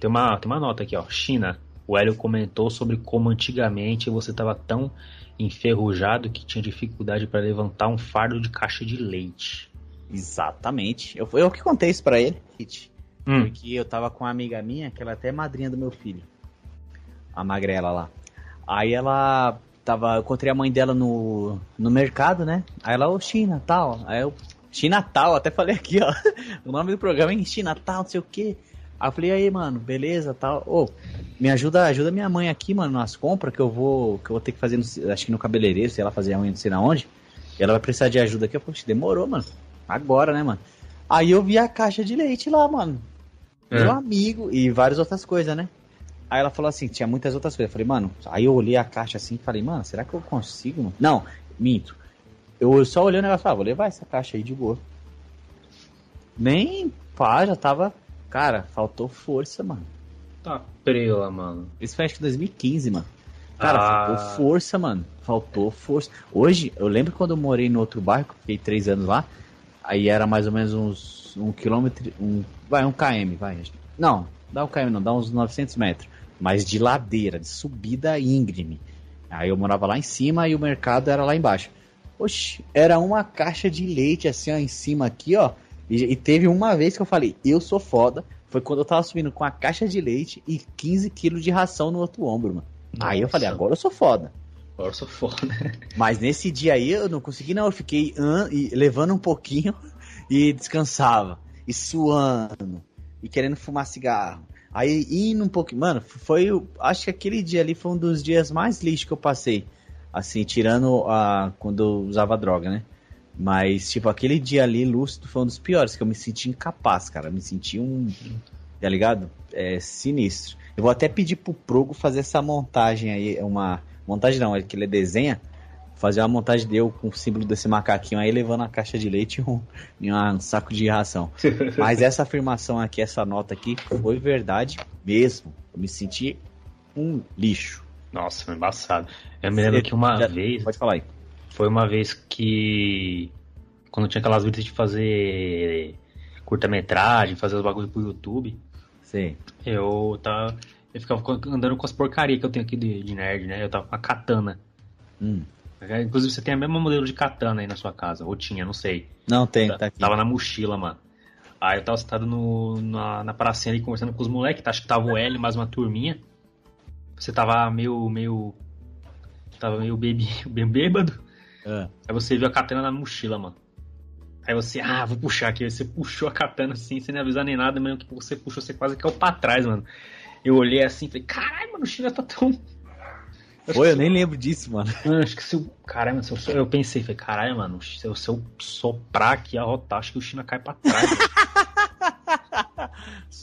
Tem uma, tem uma nota aqui, ó. China. O Hélio comentou sobre como antigamente você tava tão enferrujado que tinha dificuldade para levantar um fardo de caixa de leite. Exatamente. Eu, eu que contei isso pra ele. Hum. Porque eu tava com uma amiga minha, que ela é até madrinha do meu filho. A magrela lá. Aí ela tava, eu encontrei a mãe dela no, no mercado, né? Aí ela, ô China, tal. Aí eu, China tal, até falei aqui, ó. *laughs* O nome do programa é China tal, não sei o que. Aí eu falei, aí, mano, beleza, tal. Ô, me ajuda, ajuda minha mãe aqui, mano, nas compras que eu vou, que eu vou ter que fazer, no, acho que no cabeleireiro, sei lá, fazer a unha, não sei na onde. E ela vai precisar de ajuda aqui. Eu falei, demorou, mano. Agora, né, mano? Aí eu vi a caixa de leite lá, mano. É. Meu amigo, e várias outras coisas, né? Aí ela falou assim, tinha muitas outras coisas. Eu falei, mano, aí eu olhei a caixa assim e falei, mano, será que eu consigo? Mano? Não, minto. Eu só olhei o negócio e falei, ah, vou levar essa caixa aí de boa. Nem pá, já tava. Cara, faltou força, mano. Tá prela, mano. Isso foi acho que 2015, mano. Cara, Ah. faltou força, mano. Faltou força. Hoje, eu lembro quando eu morei no outro bairro, fiquei três anos lá. Aí era mais ou menos uns um quilômetro, um, vai, um km, vai. Não, dá um km não, dá uns 900 metros. Mas de ladeira, de subida íngreme. Aí eu morava lá em cima e o mercado era lá embaixo. Oxi, era uma caixa de leite assim, ó, em cima aqui, ó. E, e teve uma vez que eu falei, eu sou foda. Foi quando eu tava subindo com a caixa de leite e 15 quilos de ração no outro ombro, mano. Aí eu falei, Nossa. agora eu sou foda. Agora eu sou foda. *laughs* Mas nesse dia aí eu não consegui, não. Eu fiquei an- levando um pouquinho *laughs* e descansava. E suando. E querendo fumar cigarro. Aí indo um pouquinho. Mano, foi. Acho que aquele dia ali foi um dos dias mais lixos que eu passei. Assim, tirando a. Quando eu usava droga, né? Mas, tipo, aquele dia ali, lúcido, foi um dos piores, que eu me senti incapaz, cara. Eu me senti um. Tá ligado? É sinistro. Eu vou até pedir pro Progo fazer essa montagem aí, uma. Montagem não, é que ele desenha. Fazer uma montagem dele com o símbolo desse macaquinho aí, levando a caixa de leite e um, e um saco de ração. *laughs* Mas essa afirmação aqui, essa nota aqui, foi verdade mesmo. Eu me senti um lixo. Nossa, foi embaçado. Eu me lembro que uma Já- vez. Pode falar aí. Foi uma vez que. Quando tinha aquelas vidas de fazer curta-metragem, fazer os bagulhos pro YouTube, Sim. eu tava. Eu ficava andando com as porcarias que eu tenho aqui de, de nerd, né? Eu tava com a katana. Hum. Inclusive, você tem a mesma modelo de katana aí na sua casa. Ou tinha, não sei. Não tem, Tá- tá aqui. Tava na mochila, mano. Aí eu tava sentado no, na, na pracinha ali conversando com os moleques, tá? acho que tava o L mais uma turminha. Você tava meio, meio. Tava meio bebi, *laughs* bem bêbado. Ah. Aí você viu a katana na mochila, mano. Aí você, ah, vou puxar aqui. Aí você puxou a katana assim, sem nem avisar nem nada, mesmo que você puxou, você quase caiu pra trás, mano. Eu olhei assim e falei, caralho, mano, o China tá tão. Pô, eu nem lembro disso, mano. Mano, acho que se eu. Caralho, mano, se eu, eu pensei, falei, caralho, mano, se eu, se eu soprar aqui a rotar, acho que o China cai pra trás. *laughs*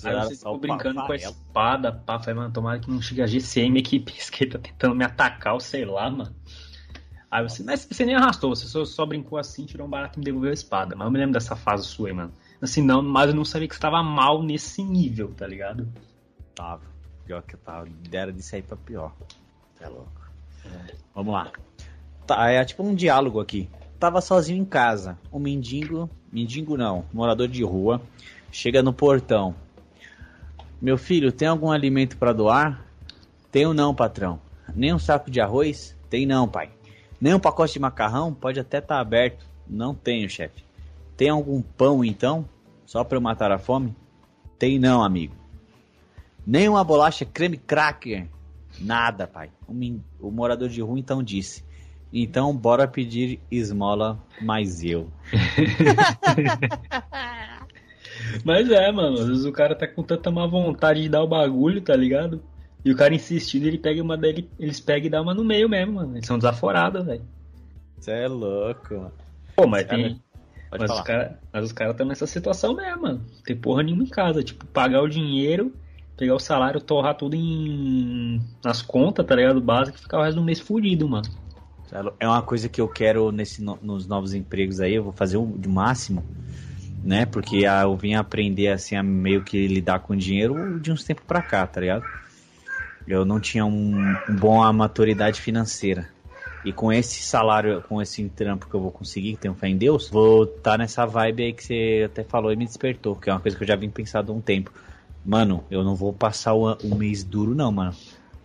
Aí você ficou brincando com a espada, pá, falei, mano, tomara que não chegue a GCM aqui, *laughs* que ele tá tentando me atacar, ou sei lá, mano. Aí você, mas você nem arrastou, você só, só brincou assim, tirou um barato e me devolveu a espada. Mas eu me lembro dessa fase sua aí, mano. Assim, não, mas eu não sabia que você tava mal nesse nível, tá ligado? Tava. Pior que eu tava. Era disso aí pra pior. É louco. Vamos lá. Tá, é tipo um diálogo aqui. Tava sozinho em casa. Um mendigo. Mendigo não. Morador de rua. Chega no portão. Meu filho, tem algum alimento pra doar? Tenho não, patrão. Nem um saco de arroz? Tem não, pai. Nem um pacote de macarrão? Pode até estar aberto. Não tenho, chefe. Tem algum pão então? Só pra eu matar a fome? Tem não, amigo. Nem uma bolacha creme cracker. Nada, pai. O, morador de rua então disse. Então bora pedir esmola, mais eu. *laughs* Mas é, mano, às vezes o cara tá com tanta má vontade de dar o bagulho, tá ligado? E o cara insistindo, ele pega uma dele, eles pegam e dá uma no meio mesmo, mano. Eles são desaforados, velho. Você é louco, mano. Pô, mas Cara, tem. Pode Mas falar. os caras mas os cara estão nessa situação mesmo, mano. Não Tem porra nenhuma em casa. Tipo, pagar o dinheiro, pegar o salário, torrar tudo em. nas contas, tá ligado? Básico e ficar o resto do mês fudido, mano. É uma coisa que eu quero nesse, no- nos novos empregos aí, eu vou fazer o máximo, né? Porque ah, eu vim aprender assim a meio que lidar com dinheiro de uns tempos pra cá, tá ligado? Eu não tinha um, um bom maturidade financeira. E com esse salário, com esse trampo que eu vou conseguir, que tenho fé em Deus, vou estar nessa vibe aí que você até falou e me despertou, que é uma coisa que eu já vim pensando há um tempo. Mano, eu não vou passar o, o mês duro, não, mano.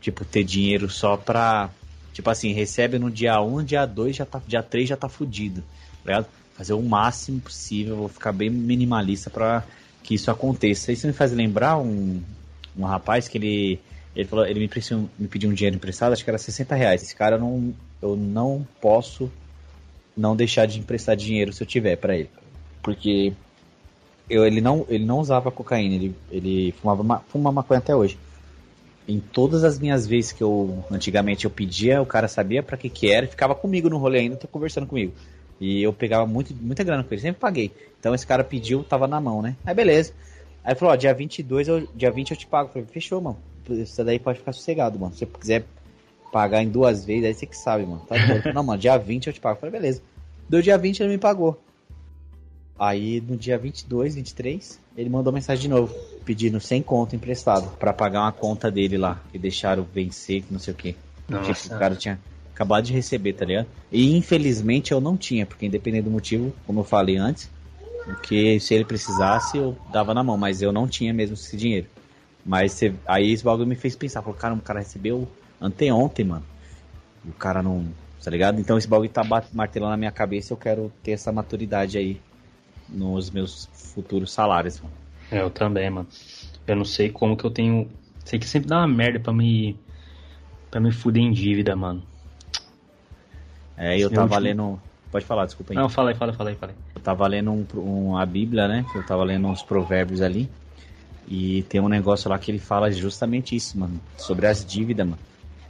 Tipo, ter dinheiro só pra. Tipo assim, recebe no dia 1, dia 2, já tá, dia 3 já tá fudido. Tá ligado? Fazer o máximo possível, vou ficar bem minimalista pra que isso aconteça. Isso me faz lembrar um, um rapaz que ele. Ele, falou, ele me, emprestou- me pediu um dinheiro emprestado, acho que era 60 reais. Esse cara não, eu não posso não deixar de emprestar dinheiro se eu tiver pra ele. Porque eu, ele, não, ele não usava cocaína, ele, ele fumava ma- fuma maconha até hoje. Em todas as minhas vezes que eu antigamente eu pedia, o cara sabia pra que que era ficava comigo no rolê ainda, tô conversando comigo. E eu pegava muito, muita grana com ele, sempre paguei. Então esse cara pediu, tava na mão, né? Aí beleza. Aí falou, ó, dia 22, eu, dia 20 eu te pago. Eu falei, fechou, mano. isso daí pode ficar sossegado, mano. Se você quiser pagar em duas vezes, aí você que sabe, mano. Tá *laughs* não, mano, dia 20 eu te pago. Eu falei, beleza. Deu dia 20, ele me pagou. Aí no dia 22, 23, ele mandou mensagem de novo, pedindo 100 conto emprestado para pagar uma conta dele lá, que deixaram vencer, que não sei o que. Tipo, o cara tinha acabado de receber, tá ligado? E infelizmente eu não tinha, porque independente do motivo, como eu falei antes, porque se ele precisasse eu dava na mão, mas eu não tinha mesmo esse dinheiro. Mas cê, aí esse bagulho me fez pensar, falou, cara, o cara recebeu anteontem, mano. O cara não. Tá ligado? Então esse bagulho tá martelando na minha cabeça eu quero ter essa maturidade aí nos meus futuros salários, mano. Eu também, mano. Eu não sei como que eu tenho. Sei que sempre dá uma merda pra me. pra me fuder em dívida, mano. É, eu tava lendo. Pode falar, desculpa aí. Não, fala aí, fala, fala aí, fala aí. Eu tava lendo um, um, a Bíblia, né? Eu tava lendo uns provérbios ali. E tem um negócio lá que ele fala justamente isso, mano. Sobre as dívidas, mano.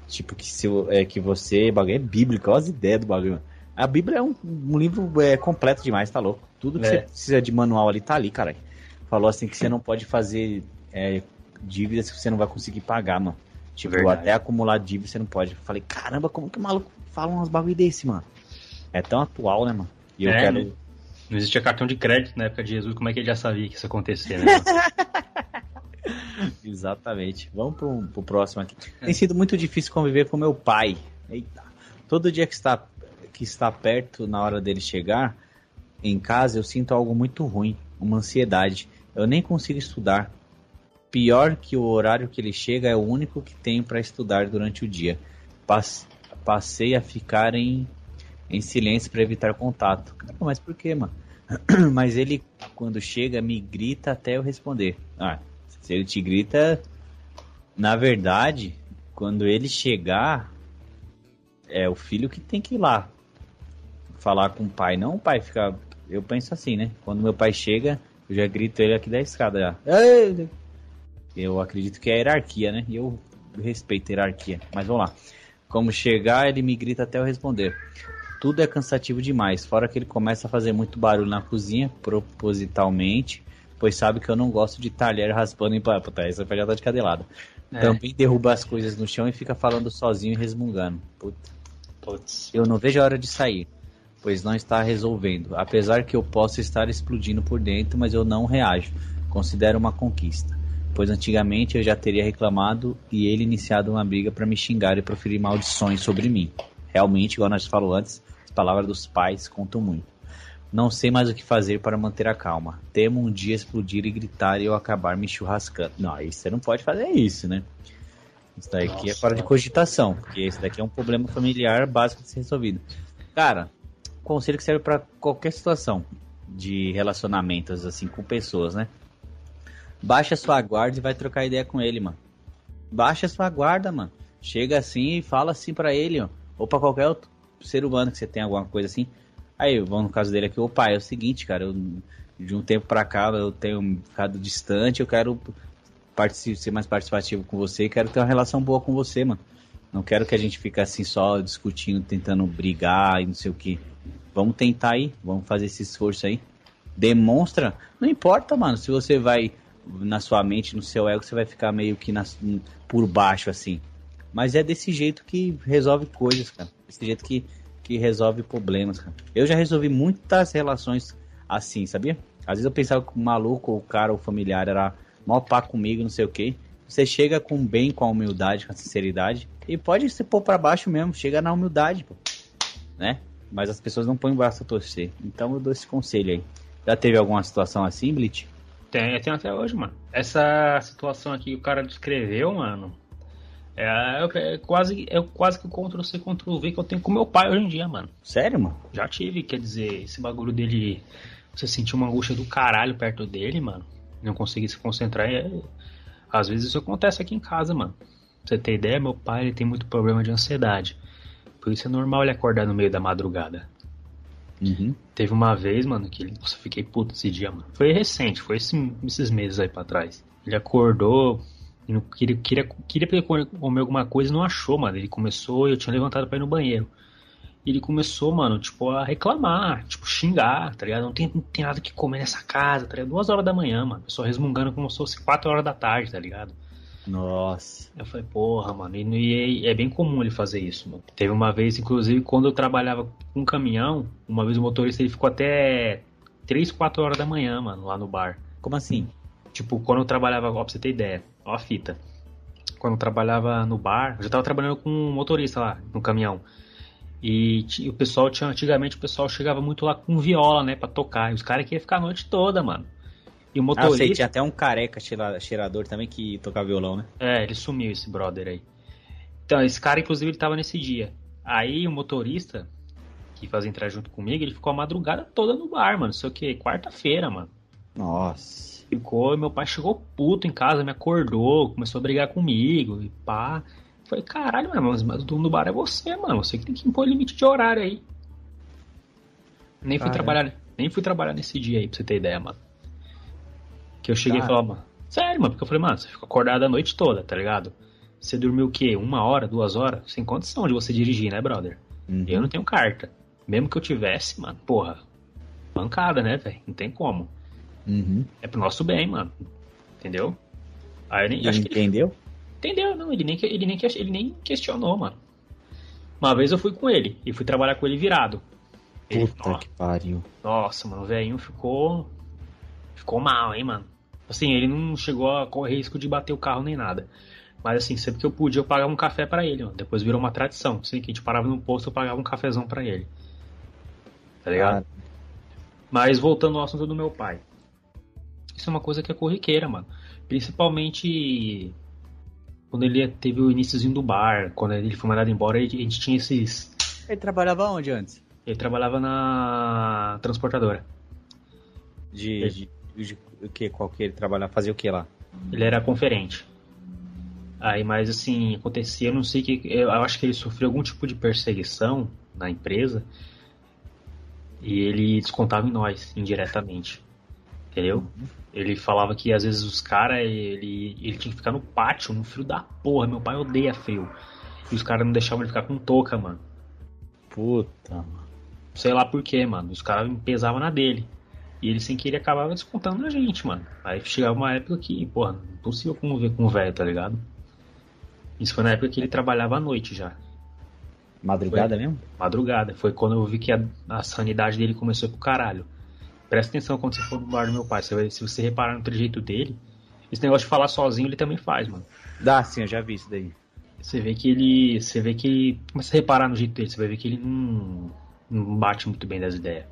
Tipo, que, se, é, que você. bagulho é bíblico, olha as ideias do bagulho, mano. A Bíblia é um, um livro é, completo demais, tá louco? Tudo que é. você precisa de manual ali tá ali, cara. Falou assim que você não pode fazer é, dívidas que você não vai conseguir pagar, mano. Tipo, Verdade. até acumular dívida você não pode. falei, caramba, como que o maluco fala uns bagulho desse, mano? É tão atual, né, mano? E eu é, quero. Não, não existia cartão de crédito na época de Jesus, como é que ele já sabia que isso ia acontecer, né? *laughs* Exatamente. Vamos pro, pro próximo aqui. Tem sido muito difícil conviver com meu pai. Eita. Todo dia que está, que está perto na hora dele chegar em casa, eu sinto algo muito ruim, uma ansiedade. Eu nem consigo estudar. Pior que o horário que ele chega é o único que tenho para estudar durante o dia. passei a ficar em, em silêncio para evitar contato. mas por que, mano? *clears throat* mas ele, quando chega, me grita até eu responder. Ah, se ele te grita, na verdade, quando ele chegar, é o filho que tem que ir lá falar com o pai, não o pai ficar. Eu penso assim, né? Quando meu pai chega, eu já grito ele aqui da escada já. Eu acredito que é a hierarquia, né? E eu respeito a hierarquia. Mas vamos lá. Como chegar, ele me grita até eu responder. Tudo é cansativo demais, fora que ele começa a fazer muito barulho na cozinha, propositalmente, pois sabe que eu não gosto de talher raspando em puta, essa já tá de cadelada. É. Também derruba as coisas no chão e fica falando sozinho e resmungando. Puta. Putz. Eu não vejo a hora de sair, pois não está resolvendo. Apesar que eu possa estar explodindo por dentro, mas eu não reajo. Considero uma conquista. Pois antigamente eu já teria reclamado e ele iniciado uma briga para me xingar e proferir maldições sobre mim. Realmente, igual nós falamos antes, as palavras dos pais contam muito. Não sei mais o que fazer para manter a calma. Temo um dia explodir e gritar e eu acabar me churrascando. Não, aí você não pode fazer isso, né? Isso daqui é fora de cogitação, porque esse daqui é um problema familiar básico de ser resolvido. Cara, conselho que serve para qualquer situação de relacionamentos assim com pessoas, né? Baixa sua guarda e vai trocar ideia com ele, mano. Baixa sua guarda, mano. Chega assim e fala assim para ele, ó, ou para qualquer outro ser humano que você tem alguma coisa assim. Aí, vamos no caso dele aqui, o pai, é o seguinte, cara, eu, de um tempo pra cá eu tenho ficado distante, eu quero ser mais participativo com você, quero ter uma relação boa com você, mano. Não quero que a gente fique assim só discutindo, tentando brigar e não sei o que. Vamos tentar aí, vamos fazer esse esforço aí. Demonstra, não importa, mano, se você vai na sua mente, no seu ego, você vai ficar meio que na, por baixo assim. Mas é desse jeito que resolve coisas, cara. Desse jeito que que resolve problemas, cara. Eu já resolvi muitas relações assim, sabia? Às vezes eu pensava que o maluco, o cara, o familiar era mal pá comigo, não sei o que. Você chega com bem, com a humildade, com a sinceridade, e pode se pôr para baixo mesmo, chega na humildade, pô. Né? Mas as pessoas não põem o braço a torcer. Então eu dou esse conselho aí. Já teve alguma situação assim, Blitz? Tem, tem até hoje, mano. Essa situação aqui que o cara descreveu, mano, é, é, quase, é quase que o Ctrl-C, Ctrl-V que eu tenho com meu pai hoje em dia, mano. Sério, mano? Já tive, quer dizer, esse bagulho dele. Você sentir uma angústia do caralho perto dele, mano. Não conseguir se concentrar. É... Às vezes isso acontece aqui em casa, mano. Pra você ter ideia, meu pai ele tem muito problema de ansiedade. Por isso é normal ele acordar no meio da madrugada. Uhum. Teve uma vez, mano, que ele. Nossa, eu fiquei puto esse dia, mano. Foi recente, foi esse, esses meses aí pra trás. Ele acordou, ele queria, queria, queria comer alguma coisa e não achou, mano. Ele começou, eu tinha levantado pra ir no banheiro. E ele começou, mano, tipo, a reclamar, tipo, xingar, tá ligado? Não tem, não tem nada que comer nessa casa, tá ligado? Duas horas da manhã, mano. Só resmungando como se fosse quatro horas da tarde, tá ligado? Nossa. Eu falei, porra, mano, e, e é bem comum ele fazer isso, mano. Teve uma vez, inclusive, quando eu trabalhava com um caminhão, uma vez o motorista ele ficou até 3, 4 horas da manhã, mano, lá no bar. Como assim? Tipo, quando eu trabalhava, ó, pra você ter ideia, ó a fita. Quando eu trabalhava no bar, eu já tava trabalhando com um motorista lá, no caminhão. E o pessoal tinha, antigamente o pessoal chegava muito lá com viola, né, pra tocar. E os caras queriam ficar a noite toda, mano. E o Ah, eu motorista. sei, tinha até um careca cheira- cheirador também que tocava violão, né? É, ele sumiu, esse brother aí. Então, esse cara, inclusive, ele tava nesse dia. Aí o motorista, que fazia entrar junto comigo, ele ficou a madrugada toda no bar, mano. Sei o que, quarta-feira, mano. Nossa. Ficou, meu pai chegou puto em casa, me acordou, começou a brigar comigo e pá. Falei, caralho, mano, mas, mas o dono do bar é você, mano. Você que tem que impor limite de horário aí. Nem fui trabalhar, nem fui trabalhar nesse dia aí, pra você ter ideia, mano. Que eu cheguei e falei, mano, sério, mano, porque eu falei, mano, você ficou acordado a noite toda, tá ligado? Você dormiu o quê? Uma hora, duas horas? Sem condição de você dirigir, né, brother? Uhum. Eu não tenho carta. Mesmo que eu tivesse, mano, porra, bancada, né, velho? Não tem como. Uhum. É pro nosso bem, mano. Entendeu? Aí eu nem, ele entendeu? entendeu, não. Ele nem, ele, nem, ele nem questionou, mano. Uma vez eu fui com ele e fui trabalhar com ele virado. Ele, Puta nó- que pariu. nossa, mano, o velhinho ficou. Ficou mal, hein, mano. Assim, ele não chegou a correr risco de bater o carro nem nada. Mas assim, sempre que eu podia, eu pagava um café pra ele, mano. Depois virou uma tradição. Assim, que a gente parava no posto, eu pagava um cafezão pra ele. Tá ligado? Cara, Mas voltando ao assunto do meu pai. Isso é uma coisa que é corriqueira, mano. Principalmente quando ele teve o iníciozinho do bar, quando ele foi mandado embora, a gente tinha esses. Ele trabalhava onde antes? Ele trabalhava na transportadora. De, de, de o que? Qual que ele trabalhava? Fazia o que lá? Ele era conferente. Aí, mas assim, acontecia, eu não sei que. Eu acho que ele sofreu algum tipo de perseguição na empresa. E ele descontava em nós, indiretamente. Entendeu? Ele falava que às vezes os caras, ele, ele tinha que ficar no pátio, no frio da porra. Meu pai odeia frio. E os caras não deixavam ele ficar com touca, mano. Puta, mano. Sei lá por quê, mano. Os caras pesavam na dele. E ele sem querer acabava descontando na gente, mano. Aí chegava uma época que, porra, impossível conviver com o velho, tá ligado? Isso foi na época que ele trabalhava à noite já. Madrugada mesmo? Madrugada. Foi quando eu vi que a, a sanidade dele começou pro caralho. Presta atenção quando você for no bar do meu pai. Você vai- se você reparar no trejeito dele, esse negócio de falar sozinho ele também faz, mano. Dá sim, eu já vi isso daí. Você vê que ele. Você vê que ele. Começa a reparar no jeito dele, você vai ver que ele não, não bate muito bem das ideias.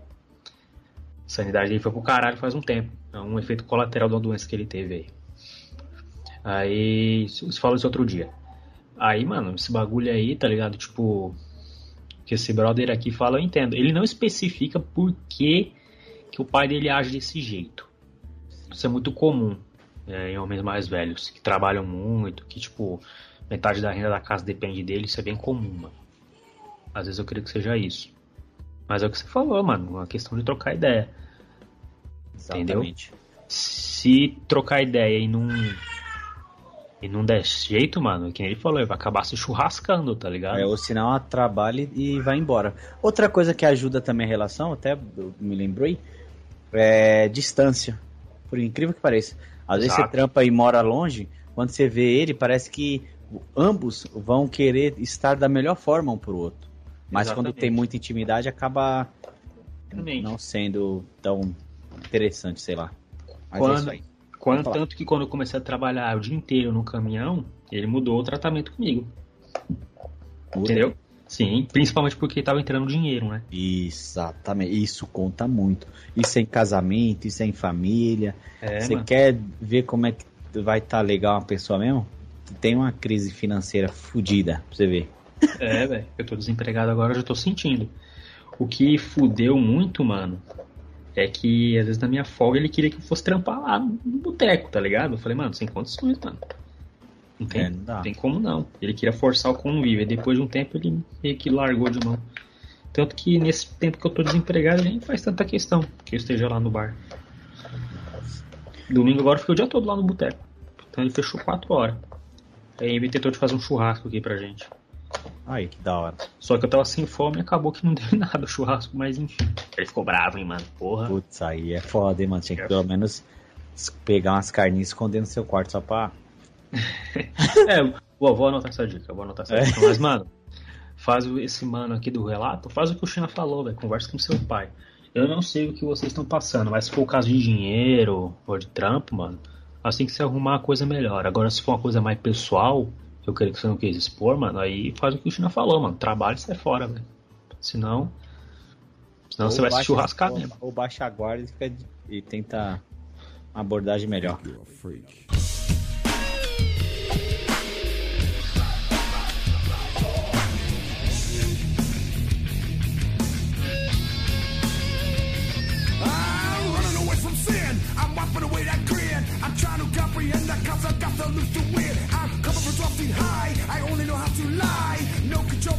Sanidade dele foi pro caralho faz um tempo. É um efeito colateral de uma doença que ele teve aí. Aí. Você fala isso outro dia. Aí, mano, esse bagulho aí, tá ligado? Tipo. Que esse brother aqui fala, eu entendo. Ele não especifica por que, que o pai dele age desse jeito. Isso é muito comum é, em homens mais velhos, que trabalham muito, que, tipo, metade da renda da casa depende dele, isso é bem comum, mano. Às vezes eu queria que seja isso. Mas é o que você falou, mano, uma questão de trocar ideia. Entendeu? Exatamente. Se trocar ideia e não. E não der jeito, mano, que nem ele falou, ele vai acabar se churrascando, tá ligado? É, ou senão ela trabalha e vai embora. Outra coisa que ajuda também a relação, até me lembrei, é distância. Por incrível que pareça. Às vezes Exato. você trampa e mora longe, quando você vê ele, parece que ambos vão querer estar da melhor forma um pro outro. Mas quando Exatamente. tem muita intimidade, acaba Exatamente. não sendo tão interessante, sei lá. Mas Quando- é isso aí. Quando, tanto que quando eu comecei a trabalhar o dia inteiro no caminhão, ele mudou o tratamento comigo. Muda. Entendeu? Sim, principalmente porque tava entrando dinheiro, né? Exatamente. Isso conta muito. Isso é em casamento, isso é em família. É, Você mano. quer ver como é que vai estar legal uma pessoa mesmo? Tem uma crise financeira fodida, pra você ver. *laughs* É, velho. Eu tô desempregado agora, eu já tô sentindo. O que fudeu muito, mano, é que às vezes na minha folga ele queria que eu fosse trampar lá no boteco, tá ligado? Eu falei, mano, sem condições, mano. Não tem, É, não tem como não. Ele queria forçar o convívio. E depois de um tempo ele meio que largou de mão. Tanto que nesse tempo que eu tô desempregado, ele nem faz tanta questão que eu esteja lá no bar. Domingo agora eu fiquei o dia todo lá no boteco. Então ele fechou 4 horas. Aí ele tentou de fazer um churrasco aqui pra gente. Aí, que da hora. Só que eu tava sem fome e acabou que não *laughs* deu nada o churrasco, mas enfim. Ele ficou bravo, hein, mano. Porra. Putz, aí é foda, hein, mano. Tinha que pelo menos pegar umas carninhas e esconder no seu quarto só pra *laughs* é, vou, vou anotar essa dica, vou anotar essa é. dica. Mas, mano, faz esse mano aqui do relato, faz o que o China falou, velho. Conversa com seu pai. Eu não sei o que vocês estão passando, mas se for o caso de dinheiro ou de trampo, mano, assim que você arrumar a coisa melhor. Agora, se for uma coisa mais pessoal, eu creio que você não quis expor, mano, aí faz o que o China falou, mano. Trabalha e sai fora, velho. Senão. Senão ou você vai se churrascar mesmo. Ou baixa a guarda e, fica, e tenta uma abordagem melhor. comprehend that cause I got the loose to win. High, I only know how to lie. No control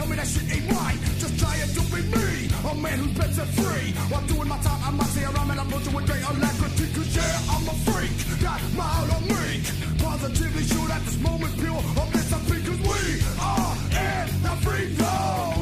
tell me that shit ain't right. Just trying to be me, a man who's been set free. While doing my time, I might say around and I'm approaching with great alacrity. Cause yeah, I'm a freak, got my out on me. Positively sure that this moment pure of this I speak, cause we are in the free zone.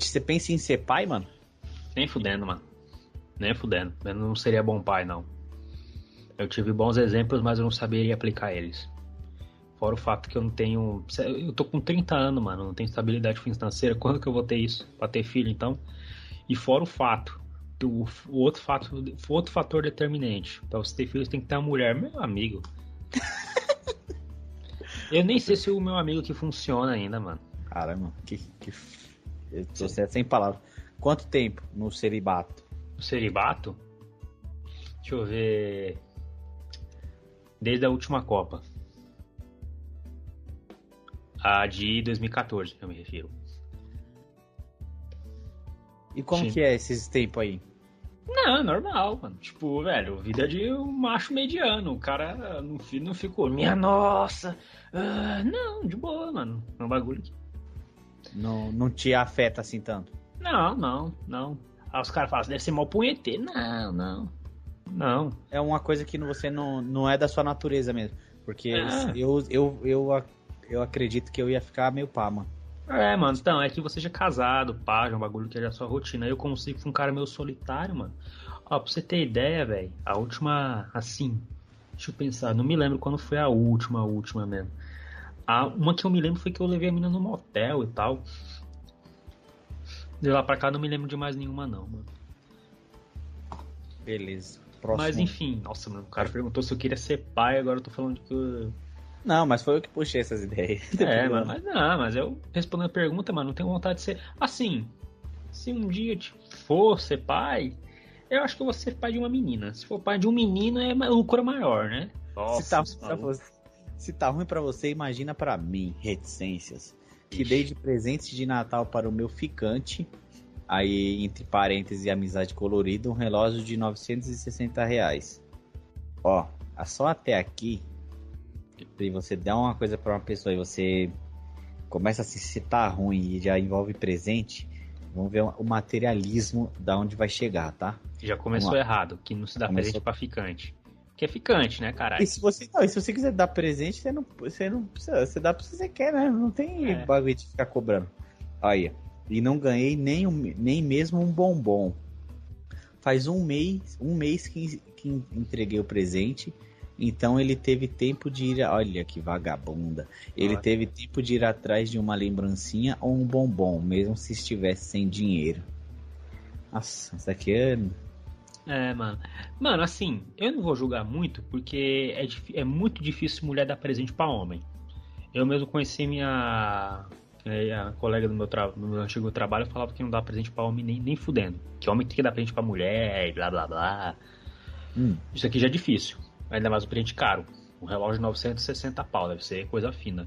Você pensa em ser pai, mano? Nem fudendo, mano. Nem fudendo. Eu não seria bom pai, não. Eu tive bons exemplos, mas eu não saberia aplicar eles. Fora o fato que eu não tenho. Eu tô com 30 anos, mano. Não tenho estabilidade financeira. Quando que eu vou ter isso? Pra ter filho, então? E fora o fato. O, o outro fato. O outro fator determinante. Pra você ter filho, você tem que ter uma mulher. Meu amigo. *laughs* eu nem sei se o meu amigo que funciona ainda, mano. Caramba, que. que... Eu tô sem palavras. Quanto tempo no celibato? no celibato? Deixa eu ver. Desde a última Copa. A de 2014, eu me refiro. E como Sim. que é esses tempos aí? Não, é normal, mano. Tipo, velho, vida de um macho mediano. O cara não, não ficou, minha nossa. ah, não, de boa, mano. É um bagulho que. Não, não te afeta assim tanto? Não, não, não. Aí os caras falam, deve ser mal punheteiro. Não, não. Não. É uma coisa que você não, não é da sua natureza mesmo. Porque Ah. eu, eu, eu, eu acredito que eu ia ficar meio pá, mano. É, mano, então, é que você já é casado, pá, já é um bagulho que é a sua rotina. Eu, como sempre fui um cara meio solitário, mano. Ó, pra você ter ideia, velho, a última, assim, deixa eu pensar, não me lembro quando foi a última, a última mesmo. Uma que eu me lembro foi que eu levei a menina no motel e tal. De lá pra cá não me lembro de mais nenhuma, não, mano. Beleza. Próximo. Mas enfim, nossa, mano, o cara perguntou se eu queria ser pai, agora eu tô falando que eu. Não, mas foi eu que puxei essas ideias. *laughs* É, mano, mas não, mas eu respondendo a pergunta, mano, não tenho vontade de ser. Assim, se um dia tipo, for ser pai, eu acho que eu vou ser pai de uma menina. Se for pai de um menino, é loucura maior, né? se, tá, Nossa, se, tá. Se tá ruim pra você, imagina pra mim, reticências. Que dei de presente de Natal para o meu ficante, aí entre parênteses e amizade colorida, um relógio de 960 reais. Ó, só até aqui, se você der uma coisa pra uma pessoa e você começa a se se tá ruim e já envolve presente, vamos ver o materialismo da onde vai chegar, tá? Já começou errado, que não se dá Começou- presente pra ficante. Que é ficante, né, caralho? E se você, não, se você quiser dar presente, você não, você não precisa, você dá pra você quer, né? Não tem É. bagulho de ficar cobrando. Aí, e não ganhei nem, um, nem mesmo um bombom. Faz um mês, um mês que, que entreguei o presente, então ele teve tempo de ir, olha que vagabunda. Ele Olha. teve tempo de ir atrás de uma lembrancinha ou um bombom, mesmo se estivesse sem dinheiro. Nossa, isso aqui é É, mano. Mano, assim, eu não vou julgar muito, porque é, é muito difícil mulher dar presente pra homem. Eu mesmo conheci minha. é, A colega do meu, do meu antigo trabalho falava que não dá presente pra homem nem, nem fudendo. Que homem tem que dar presente pra mulher e blá blá blá. Hum. Isso aqui já é difícil. Ainda mais um presente caro. Um relógio de 960 pau, deve ser coisa fina.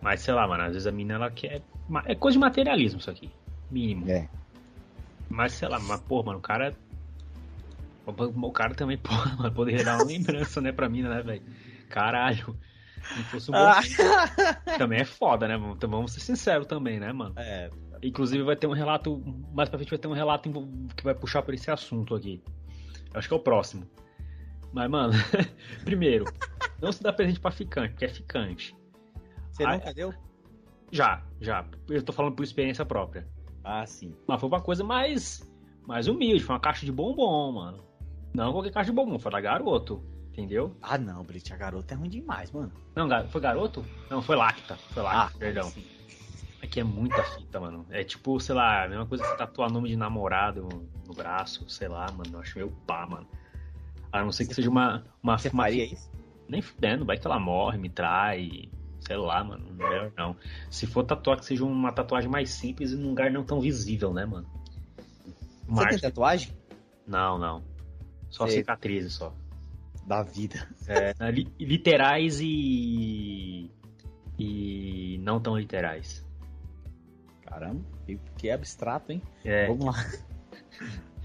Mas sei lá, mano, às vezes a mina ela quer. É coisa de materialismo isso aqui. Mínimo. É. Mas sei lá, mas pô, mano, o cara. O, cara também, *laughs* pô, mano, poderia dar uma lembrança, né, pra mina, né, velho? Caralho. Se fosse um bom. Ah. Também é foda, né? Então vamos ser sinceros também, né, mano? É, Inclusive vai ter um relato. Mais pra frente vai ter um relato que vai puxar por esse assunto aqui. Eu acho que é o próximo. Mas, mano, *laughs* primeiro, não se dá presente pra ficante, porque é ficante. você Ah, nunca deu? Já, já. Eu tô falando por experiência própria. Ah, sim. Mas foi uma coisa mais, mais humilde, foi uma caixa de bombom, mano. Não qualquer caixa de bombom, foi da garoto, entendeu? Ah, não, Brit, a garota é ruim demais, mano. Não, foi garoto? Não, foi lacta. Foi lacta, Ah, perdão. sim. Aqui é muita fita, mano. É tipo, sei lá, a mesma coisa que você tatuar nome de namorado no braço, sei lá, mano. Eu acho meio pá, mano. A não ser que seja uma. uma Você uma- faria isso? Nem fudendo, vai que ela morre, me trai. Sei lá, mano. Melhor não. Se for tatuar, que seja uma tatuagem mais simples e num lugar não tão visível, né, mano? Uma Você tem tatuagem? Não, não. Só Sei. cicatrizes só. Da vida. É, li- literais e. E não tão literais. Caramba, que, abstrato, hein? É, Vamos lá.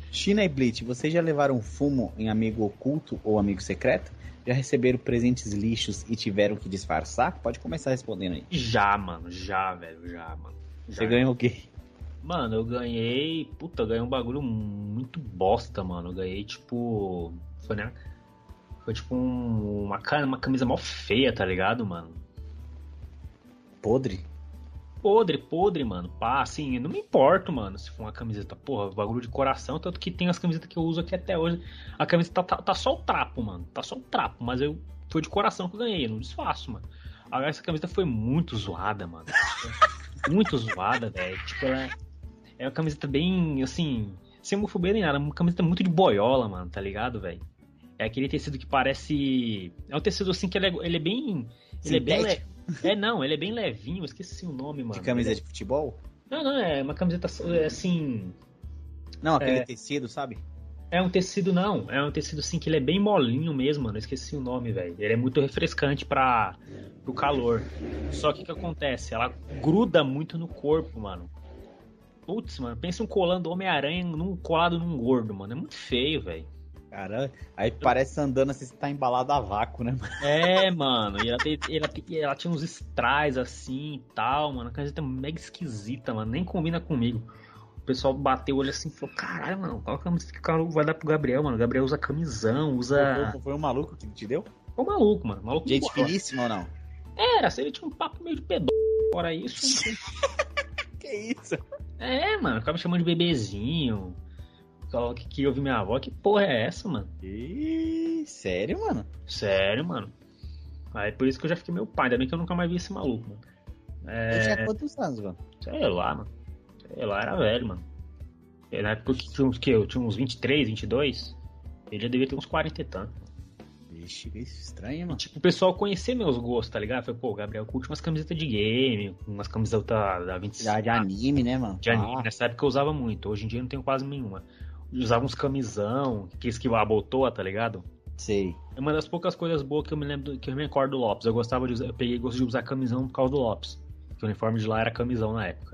China e Blitz, vocês já levaram fumo em amigo oculto ou amigo secreto? Já receberam presentes lixos e tiveram que disfarçar? Pode começar respondendo aí. já, mano, já, velho, já, mano. Você Já. ganhou o quê? Mano, eu ganhei. Puta, eu ganhei um bagulho muito bosta, mano. Eu ganhei, tipo. Foi, né? Foi tipo um- uma, uma camisa mó feia, tá ligado, mano? Podre? Podre, podre, mano. Pá, assim, não me importo, mano, se for uma camiseta, porra, bagulho de coração, tanto que tem as camisetas que eu uso aqui até hoje. A camiseta tá, tá, tá só o trapo, mano. Tá só o trapo, mas eu foi de coração que eu ganhei, não desfaço, mano. Agora essa camiseta foi muito zoada, mano. *laughs* muito zoada, velho. Tipo, ela é uma camiseta bem, assim, sem homofobia nem nada, uma camiseta muito de boiola, mano, tá ligado, velho? É aquele tecido que parece. É um tecido assim que ele é, ele é bem. Ele é bem. Le... É, não, ele é bem levinho, eu esqueci o nome, mano. De camisa Ele de futebol? é- Não, não, é uma camiseta é, assim. Não, aquele É. tecido, sabe? É um tecido, não. É um tecido assim que ele é bem molinho mesmo, mano. Eu esqueci o nome, velho. Ele é muito refrescante para pro calor. Só que o que acontece? Ela gruda muito no corpo, mano. Putz, mano, pensa um colando Homem-Aranha num, colado num gordo, mano. É muito feio, velho. Caramba. Aí parece andando assim, você tá embalado a vácuo, né? mano? É, mano. E ela, tem- ela, tem- ela tinha uns strass assim e tal, mano. A camiseta mega esquisita, mano. Nem combina comigo. O pessoal bateu o olho assim e falou: caralho, mano, qual camiseta que o cara vai dar pro Gabriel, mano? O Gabriel usa camisão, usa. Foi, foi um maluco que te deu? Ô maluco, mano. Maluco Gente boa. finíssima ou não? Era, se ele tinha um papo meio de pedó. Fora isso. *laughs* Que isso? é, mano, ficava me chamando de bebezinho. Que queria ouvir minha avó. Que porra é essa, mano? Ih, sério, mano? Sério, mano. Aí por isso que eu já fiquei meu pai. Ainda bem que eu nunca mais vi esse maluco, mano. Ele tinha quantos anos, mano? Sei lá, mano. Sei lá, era velho, mano. Na época que tinha uns, que, eu tinha uns 23, 22. Ele já devia ter uns 40 e tanto. Vixe, que estranho, E, mano. tipo, o pessoal conhecer meus gostos, tá ligado? Foi, pô, o Gabriel curte umas camisetas de game, umas camisetas da 25. Já de anime, né, mano? de anime. Ah, Nessa época eu usava muito. Hoje em dia eu não tenho quase nenhuma. Eu usava uns camisão, que esquivar a botoa, tá ligado? sei. É uma das poucas coisas boas que eu me lembro, que eu me recordo do Lopes. Eu gostava de usar, eu peguei gosto de usar camisão por causa do Lopes. Que o uniforme de lá era camisão na época.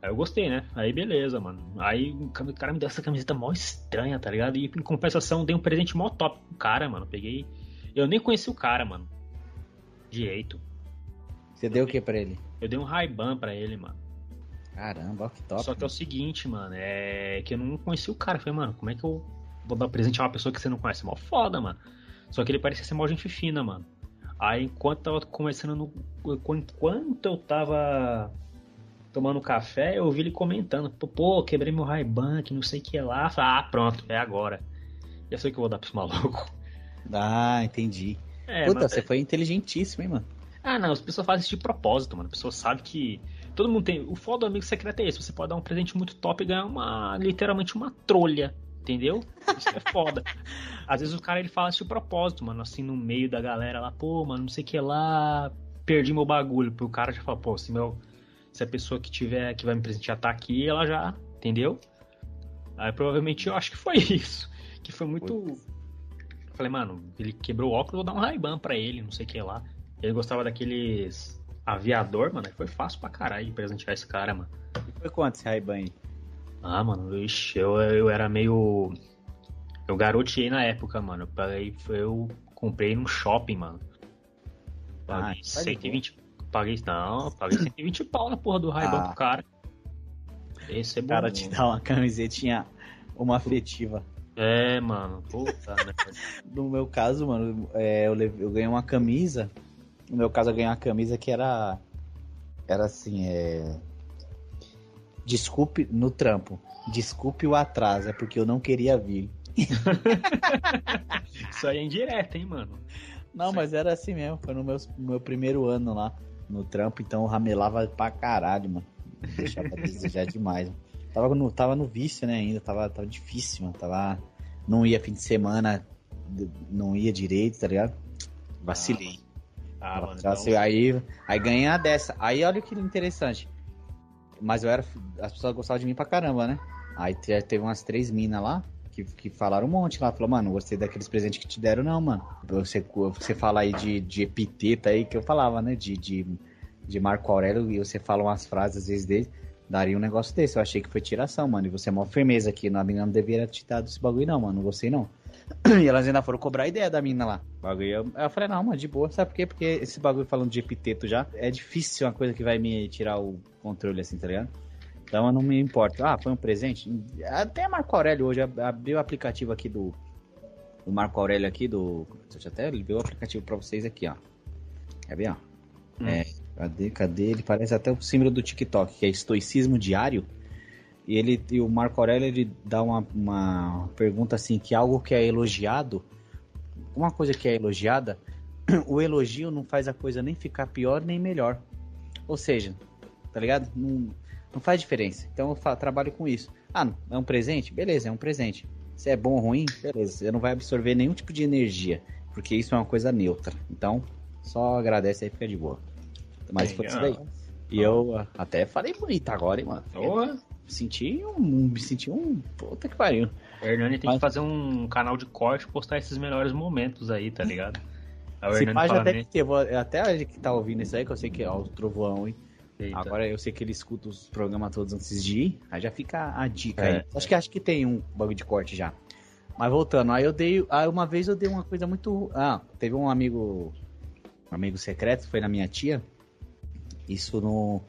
Aí eu gostei, né? Aí beleza, mano. Aí o cara me deu essa camiseta mó estranha, tá ligado? E em compensação dei um presente mó top pro cara, mano. Peguei. Eu nem conheci o cara, mano. Direito. Você deu o que pra ele? Eu dei um Ray-Ban pra ele, mano. Caramba, ó, que top. Só que é o seguinte, mano, é que eu não conheci o cara. Eu falei, mano, como é que eu vou dar presente a uma pessoa que você não conhece? Mó foda, mano. Só que ele parecia ser mó gente fina, mano. Aí enquanto tava conversando no. Enquanto eu tava tomando café, eu ouvi ele comentando, pô, quebrei meu Ray-Ban, que não sei o que lá. Eu Falei, ah, pronto, é agora. Já sei o que eu vou dar pra esse maluco. Ah, entendi. É, Puta, mas- você foi inteligentíssimo, hein, mano? Ah, não, as pessoas fazem isso de propósito, mano. A pessoa sabe que. Todo mundo tem. O foda do amigo secreto é esse. Você pode dar um presente muito top e ganhar uma. literalmente uma trolha. Entendeu? Isso é foda. *laughs* Às vezes o cara ele fala isso de propósito, mano, assim, no meio da galera lá, pô, mano, não sei o que lá, perdi meu bagulho. Pro cara já fala, pô, se meu. Se a pessoa que tiver, que vai me presentear tá aqui, ela já. Entendeu? Aí provavelmente eu acho que foi *laughs* isso. Que foi muito. Eu Falei, mano, ele quebrou o óculos, vou dar um Ray-Ban pra ele, não sei o que lá. Ele gostava daqueles aviador, mano. Foi fácil pra caralho presentear esse cara, mano. E foi quanto esse Ray-Ban aí? Ah, mano, ixi, eu, eu era meio. Eu garoteei na época, mano. Eu, eu comprei num shopping, mano. Ah, Paguei tá de 120. Paguei. Não, paguei 120 pau na porra do Ray-Ban Ah. pro cara. Esse é O bom. cara te dá uma camisetinha, uma afetiva. É, mano. Puta, *laughs* né? No meu caso, mano, é, eu, levei- eu ganhei uma camisa. No meu caso, eu ganhei uma camisa que era. Era assim, é. Desculpe no trampo. Desculpe o atraso, é porque eu não queria vir. *laughs* Isso aí é indireto, hein, mano. Não, mas era assim mesmo. Foi no meu, no meu primeiro ano lá no trampo, então ramelava pra caralho, mano. Deixava desejar *laughs* demais. Mano. Tava no, tava no vício, né, ainda. Tava, tava difícil, mano. Tava. Não ia fim de semana, não ia direito, tá ligado? Vacilei. Ah, mano. Vacilei. Então, Aí, aí ganhei a dessa. Aí olha que interessante. Mas eu era. As pessoas gostavam de mim pra caramba, né? Aí te- teve umas três minas lá que, que falaram um monte lá. Falou, mano, gostei daqueles presentes que te deram, não, mano. Você, você fala aí de, de epiteto aí que eu falava, né? De, de, de Marco Aurélio e você fala umas frases às vezes dele. Daria um negócio desse. Eu achei que foi tiração, mano. E você é mó firmeza aqui. A mina não deveria te dar esse bagulho, não, mano. Não gostei, não. *clears throat* E elas ainda foram cobrar a ideia da mina lá. Bagulho. Eu, eu falei, não, mano, de boa. Sabe por quê? Porque esse bagulho falando de epiteto já é difícil uma coisa que vai me tirar o controle assim, tá ligado? Então eu não me importo. Ah, foi um presente? Até Marco Aurélio hoje. ab- Abri o aplicativo aqui do. Do Marco Aurélio aqui do. Deixa eu até ver o aplicativo pra vocês aqui, ó. Quer ver, ó? Hum. É, cadê, cadê? Ele parece até o símbolo do TikTok, que é estoicismo diário. E ele e o Marco Aurélio ele dá uma, uma pergunta assim que algo que é elogiado, uma coisa que é elogiada, *clears throat* o elogio não faz a coisa nem ficar pior nem melhor. Ou seja, tá ligado? Não, não faz diferença. Então eu fa- trabalho com isso. Ah, é um presente? Beleza, é um presente. Se é bom ou ruim, beleza. Você não vai absorver nenhum tipo de energia, porque isso é uma coisa neutra. Então, só agradece aí e fica de boa. Mas foi isso daí. Legal. E eu ah, até falei bonito agora, hein, mano. Porra, senti um. Me senti um. Puta que pariu. O Hernani tem Mas- que fazer um canal de corte e postar esses melhores momentos aí, tá ligado? *laughs* Se fala, deve né? ter. Até a gente que tá ouvindo isso aí, que eu sei que é o trovão, hein? Eita. Agora eu sei que ele escuta os programas todos antes de ir. Aí já fica a dica É. aí. Acho que acho que tem um bagulho de corte já. Mas voltando, aí eu dei. Aí uma vez eu dei uma coisa muito. Ah, teve um amigo. Um amigo secreto, foi na minha tia. Isso no.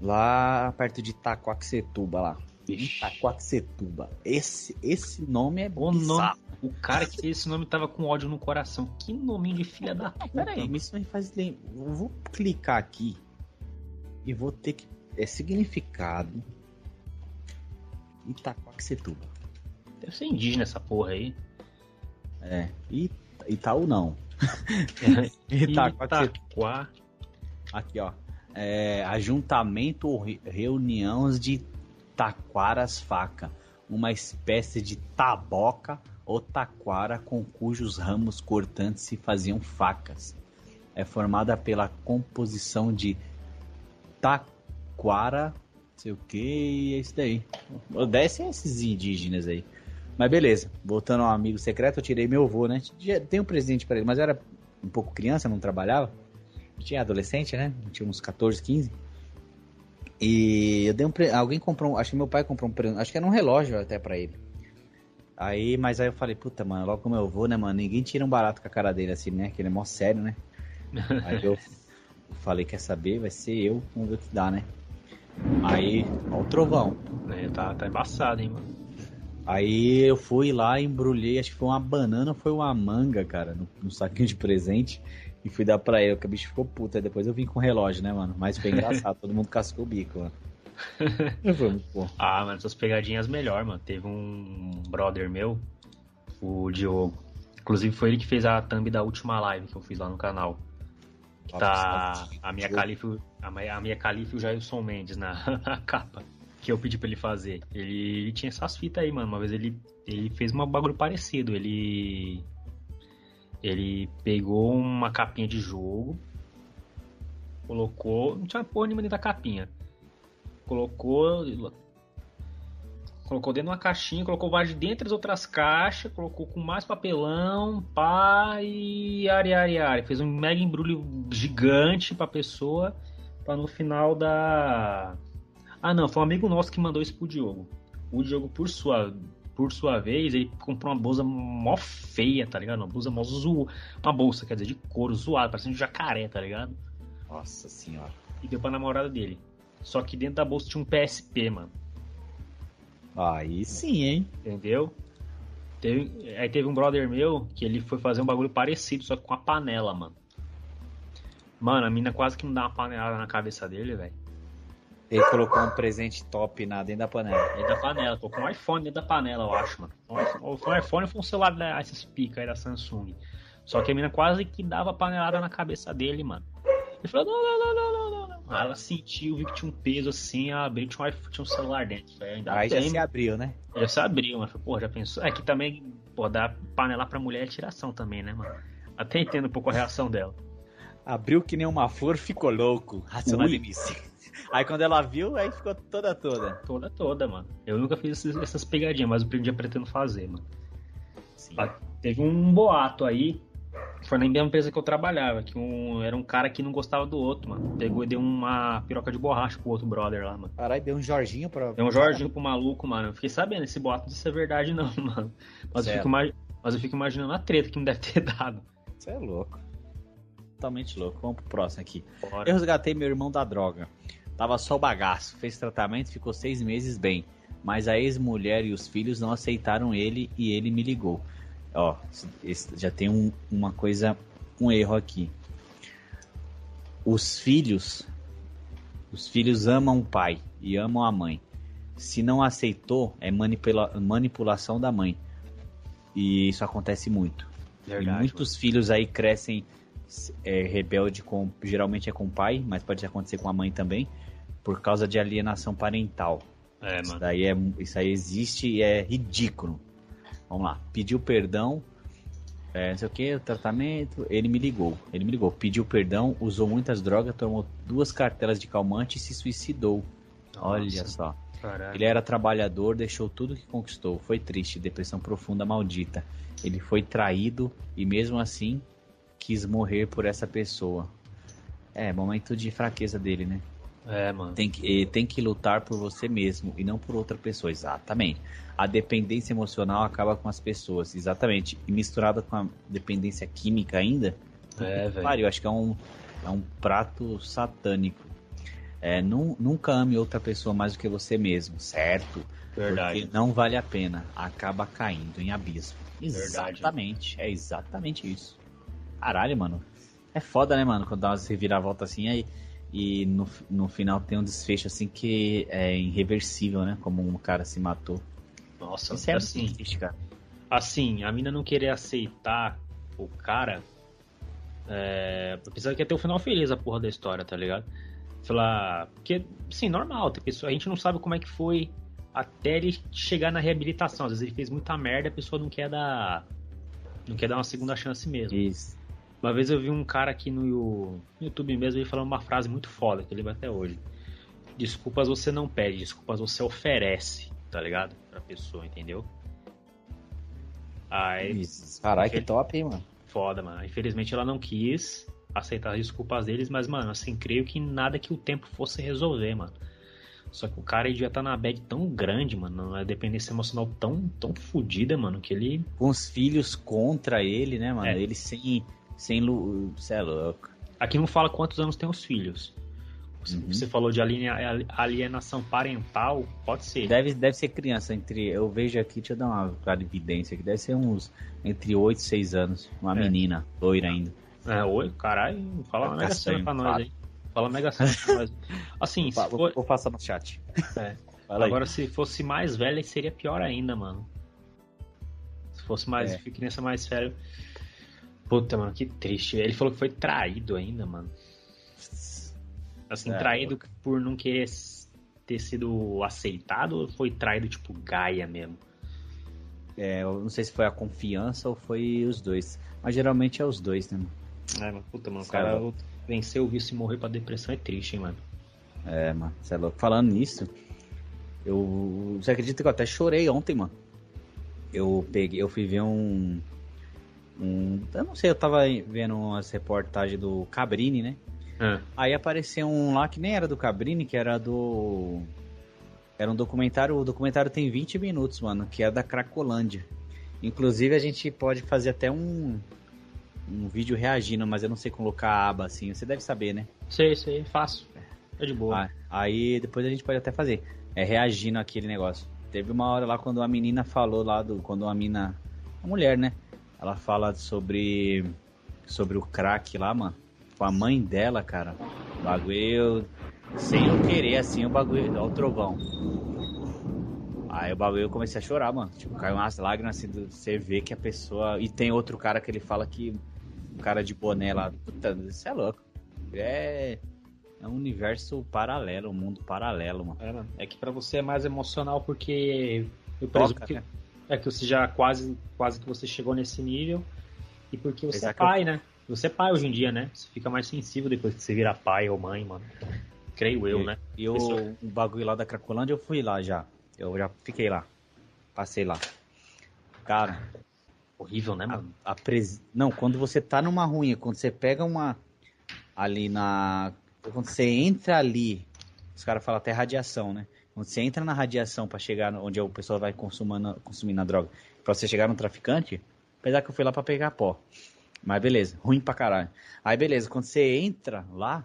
Lá perto de Itacoaxetuba lá. Itacoaxetuba. Esse, esse nome é O bizarro. nome, o cara que esse nome tava com ódio no coração. Que nominho de filha da puta. Peraí, mas isso me faz lembrar. Eu vou clicar aqui e vou ter que. É significado. Itacoaxetuba. Deve ser indígena essa porra aí. É. Ita- Itaú não. *laughs* Itaquá. Aqui, ó. É, ajuntamento ou re- reuniões de taquaras faca. Uma espécie de taboca ou taquara com cujos ramos cortantes se faziam facas. É formada pela composição de taquara, sei o que, é isso daí. Desce esses indígenas aí. Mas beleza, voltando ao amigo secreto, eu tirei meu avô, né? Já Dei um presente pra ele, mas eu era um pouco criança, não trabalhava. Tinha adolescente, né? Tinha uns 14, 15. E eu dei um pre... alguém comprou, um- acho que meu pai comprou um presente, acho que era um relógio até pra ele. Aí, mas aí eu falei, puta, mano, logo como eu vou, né, mano? Ninguém tira um barato com a cara dele assim, né? Que ele é mó sério, né? *laughs* Aí eu falei, quer saber? Vai ser eu, vamos ver o que dá, né? Aí, ó o trovão. É, tá, tá embaçado, hein, mano. Aí eu fui lá, embrulhei, acho que foi uma banana foi uma manga, cara, no, no saquinho de presente. E fui dar pra ele, que o bicho ficou puta. Aí depois eu vim com o relógio, né, mano? Mas foi engraçado, *laughs* todo mundo cascou o bico, mano. *laughs* Foi muito bom. Ah, mas essas pegadinhas melhor, mano. Teve um brother meu, o Diogo. Inclusive foi ele que fez a thumb da última live que eu fiz lá no canal. Que tá a minha Calife, a minha, a minha Calife e o Jailson Mendes na, *laughs* na capa. Que eu pedi pra ele fazer. Ele, ele tinha essas fitas aí, mano. Uma vez ele, ele fez um bagulho parecido. Ele. Ele pegou uma capinha de jogo. Colocou. Não tinha porra nenhuma dentro da capinha. Colocou. Colocou dentro de uma caixinha, colocou vários dentro das outras caixas, colocou com mais papelão, pá, e ari, ari, ari. Fez um mega embrulho gigante pra pessoa, pra no final da. Ah, não, foi um amigo nosso que mandou isso pro Diogo. O Diogo, por sua, por sua vez, ele comprou uma blusa mó feia, tá ligado? Uma blusa mó zo... Uma bolsa, quer dizer, de couro zoada, parecendo um jacaré, tá ligado? Nossa senhora. E deu pra namorada dele. Só que dentro da bolsa tinha um PSP, mano. Aí sim, hein? Entendeu? Teve- aí teve um brother meu que ele foi fazer um bagulho parecido, só que com a panela, mano. Mano, a mina quase que não dá uma panelada na cabeça dele, velho. Ele colocou um presente top na dentro da panela. Dentro da panela. Com um iPhone dentro da panela, eu acho, mano. Ou Foi um iPhone ou foi um celular da esses pica aí da Samsung. Só que a mina quase que dava panelada na cabeça dele, mano. Ele falou, não, não, não, não, não, não, não. Aí ela sentiu, viu que tinha um peso assim, ela abriu, tinha um, iPhone, tinha um celular dentro. Aí, ainda Aí já se abriu, né? Já se abriu, mas pô, já pensou. É que também, pô, dar panelar pra mulher é tiração também, né, mano? Até entendo um pouco a reação dela. Abriu que nem uma flor, ficou louco. Racionalimice. *laughs* Aí quando ela viu, aí ficou toda toda. Toda, toda, mano. Eu nunca fiz essas pegadinhas, mas um dia pretendo fazer, mano. Sim. Teve um boato aí, foi na mesma empresa que eu trabalhava, que um, era um cara que não gostava do outro, mano. Pegou e deu uma piroca de borracha pro outro brother lá, mano. Caralho, deu um Jorginho pra. Deu um Jorginho pro maluco, mano. Eu fiquei sabendo, esse boato disso é verdade não, *laughs* mano. Mas eu, fico, mas eu fico imaginando a treta que não deve ter *laughs* dado. Você é louco. Totalmente louco. Vamos pro próximo aqui. Bora. Eu resgatei meu irmão da droga. Tava só o bagaço. Fez tratamento, ficou seis meses bem. Mas a ex-mulher e os filhos não aceitaram ele e ele me ligou. Ó, já tem um- uma coisa, um erro aqui. Os filhos, os filhos amam o pai e amam a mãe. Se não aceitou, é manipula- manipulação da mãe. E isso acontece muito. Verdade, e muitos filhos aí crescem é, rebelde com geralmente é com o pai, mas pode acontecer com a mãe também, por causa de alienação parental. mano. É, Isso, mano. daí é, isso aí existe e é ridículo. Vamos lá. Pediu perdão, é, não sei o que, tratamento. Ele me ligou. Ele me ligou. Pediu perdão, usou muitas drogas, tomou duas cartelas de calmante e se suicidou. Olha Nossa. só. Caraca. Ele era trabalhador, deixou tudo que conquistou. Foi triste, depressão profunda, maldita. Ele foi traído e mesmo assim quis morrer por essa pessoa. É, momento de fraqueza dele, né? É, mano. Tem que, tem que lutar por você mesmo e não por outra pessoa, exatamente. A dependência emocional acaba com as pessoas, exatamente. E misturada com a dependência química ainda, É, velho. Pariu, acho que é um, é um prato satânico. É, nu- nunca ame outra pessoa mais do que você mesmo, certo? Verdade. Porque não vale a pena. Acaba caindo em abismo. Verdade. Exatamente. É exatamente isso. Caralho, mano. É foda, né, mano? Quando dá umas reviravoltas assim aí. E no, no final tem um desfecho assim que é irreversível, né? Como um cara se matou. Nossa, Isso é assim, triste, cara. assim, a mina não querer aceitar o cara. É, apesar que ia ter o final feliz a porra da história, tá ligado? Falar. Porque, sim, normal, pessoa, a gente não sabe como é que foi até ele chegar na reabilitação. Às vezes ele fez muita merda a pessoa não quer dar. Não quer dar uma segunda chance mesmo. Isso. Uma vez eu vi um cara aqui no, YouTube mesmo, ele falando uma frase muito foda, que ele vai até hoje. Desculpas você não pede, desculpas você oferece, tá ligado? Pra pessoa, entendeu? Aí. Caralho, que top, hein, mano. foda, mano. Infelizmente ela não quis aceitar as desculpas deles, mas, mano, assim, creio que nada que o tempo fosse resolver, mano. Só que o cara ele já tá na bad tão grande, mano, numa dependência emocional tão, tão fodida, mano, que ele. com os filhos contra ele, né, mano? É. Ele sem. Sem lu... Cê é louco. Aqui não fala quantos anos tem os filhos. Você, Uhum. você falou de alienação parental, pode ser. Deve, deve ser criança, entre. Eu vejo aqui, deixa eu dar uma clarividência aqui. Deve ser uns entre 8 e 6 anos. Uma É. menina, loira ainda. É, oi, caralho, fala uma Vai mega cena pra nós aí. Fala mega cena pra nós. Assim, se Vou, for, vou passar no chat. É. *laughs* Fala aí. agora se fosse mais velha seria pior ainda, mano. Se fosse mais É. criança mais velha. Puta, mano, que triste. Ele falou que foi traído ainda, mano. Assim, É, traído por não querer ter sido aceitado ou foi traído tipo Gaia mesmo? É, eu não sei se foi a confiança ou foi os dois. Mas geralmente é os dois, né? mano? É, mas puta, mano, o Sabe? cara venceu o vício e morrer pra depressão é triste, hein, mano. É, mano, você é louco. Falando nisso, eu. Você acredita que eu até chorei ontem, mano? Eu peguei, eu fui ver um. Um eu não sei, eu tava vendo umas reportagens do Cabrini, né? Ah, Aí apareceu um lá que nem era do Cabrini, que era do. Era um documentário. O documentário tem 20 minutos, mano, que é da Cracolândia. Inclusive a gente pode fazer até um. Um vídeo reagindo, mas eu não sei colocar a aba assim. Você deve saber, né? sei, sei, fácil. É de boa. Ah, aí depois a gente pode até fazer. É reagindo àquele negócio. Teve uma hora lá quando a menina falou lá do. Quando a mina. A mulher, né? Ela fala sobre. Sobre o crack lá, mano. Com a mãe dela, cara. O bagulho. Sem eu querer, assim, o bagulho. Ó, o trovão. Aí o bagulho eu comecei a chorar, mano. Tipo, caiu umas lágrimas assim. do- Você vê que a pessoa. E tem outro cara que ele fala que. O cara de boné lá. Puta, isso é louco. É. É um universo paralelo, um mundo paralelo, mano. É, mano. É que pra você é mais emocional porque eu Toca, que, né? É que você já quase, quase que você chegou nesse nível e porque você Exato. é pai, né? Você é pai hoje em dia, né? Você fica mais sensível depois que você vira pai ou mãe, mano. Creio eu, né? E o, Isso. o bagulho lá da Cracolândia, eu fui lá já. Eu já fiquei lá. Passei lá. Cara, Horrível, né, a, mano? a pres... Não, quando você tá numa ruim, quando você pega uma. Ali na. Quando você entra ali. Os caras falam até radiação, né? Quando você entra na radiação pra chegar onde o pessoal vai consumindo, consumindo a droga, pra você chegar no traficante, apesar que eu fui lá pra pegar pó. Mas beleza, ruim pra caralho. Aí beleza, quando você entra lá,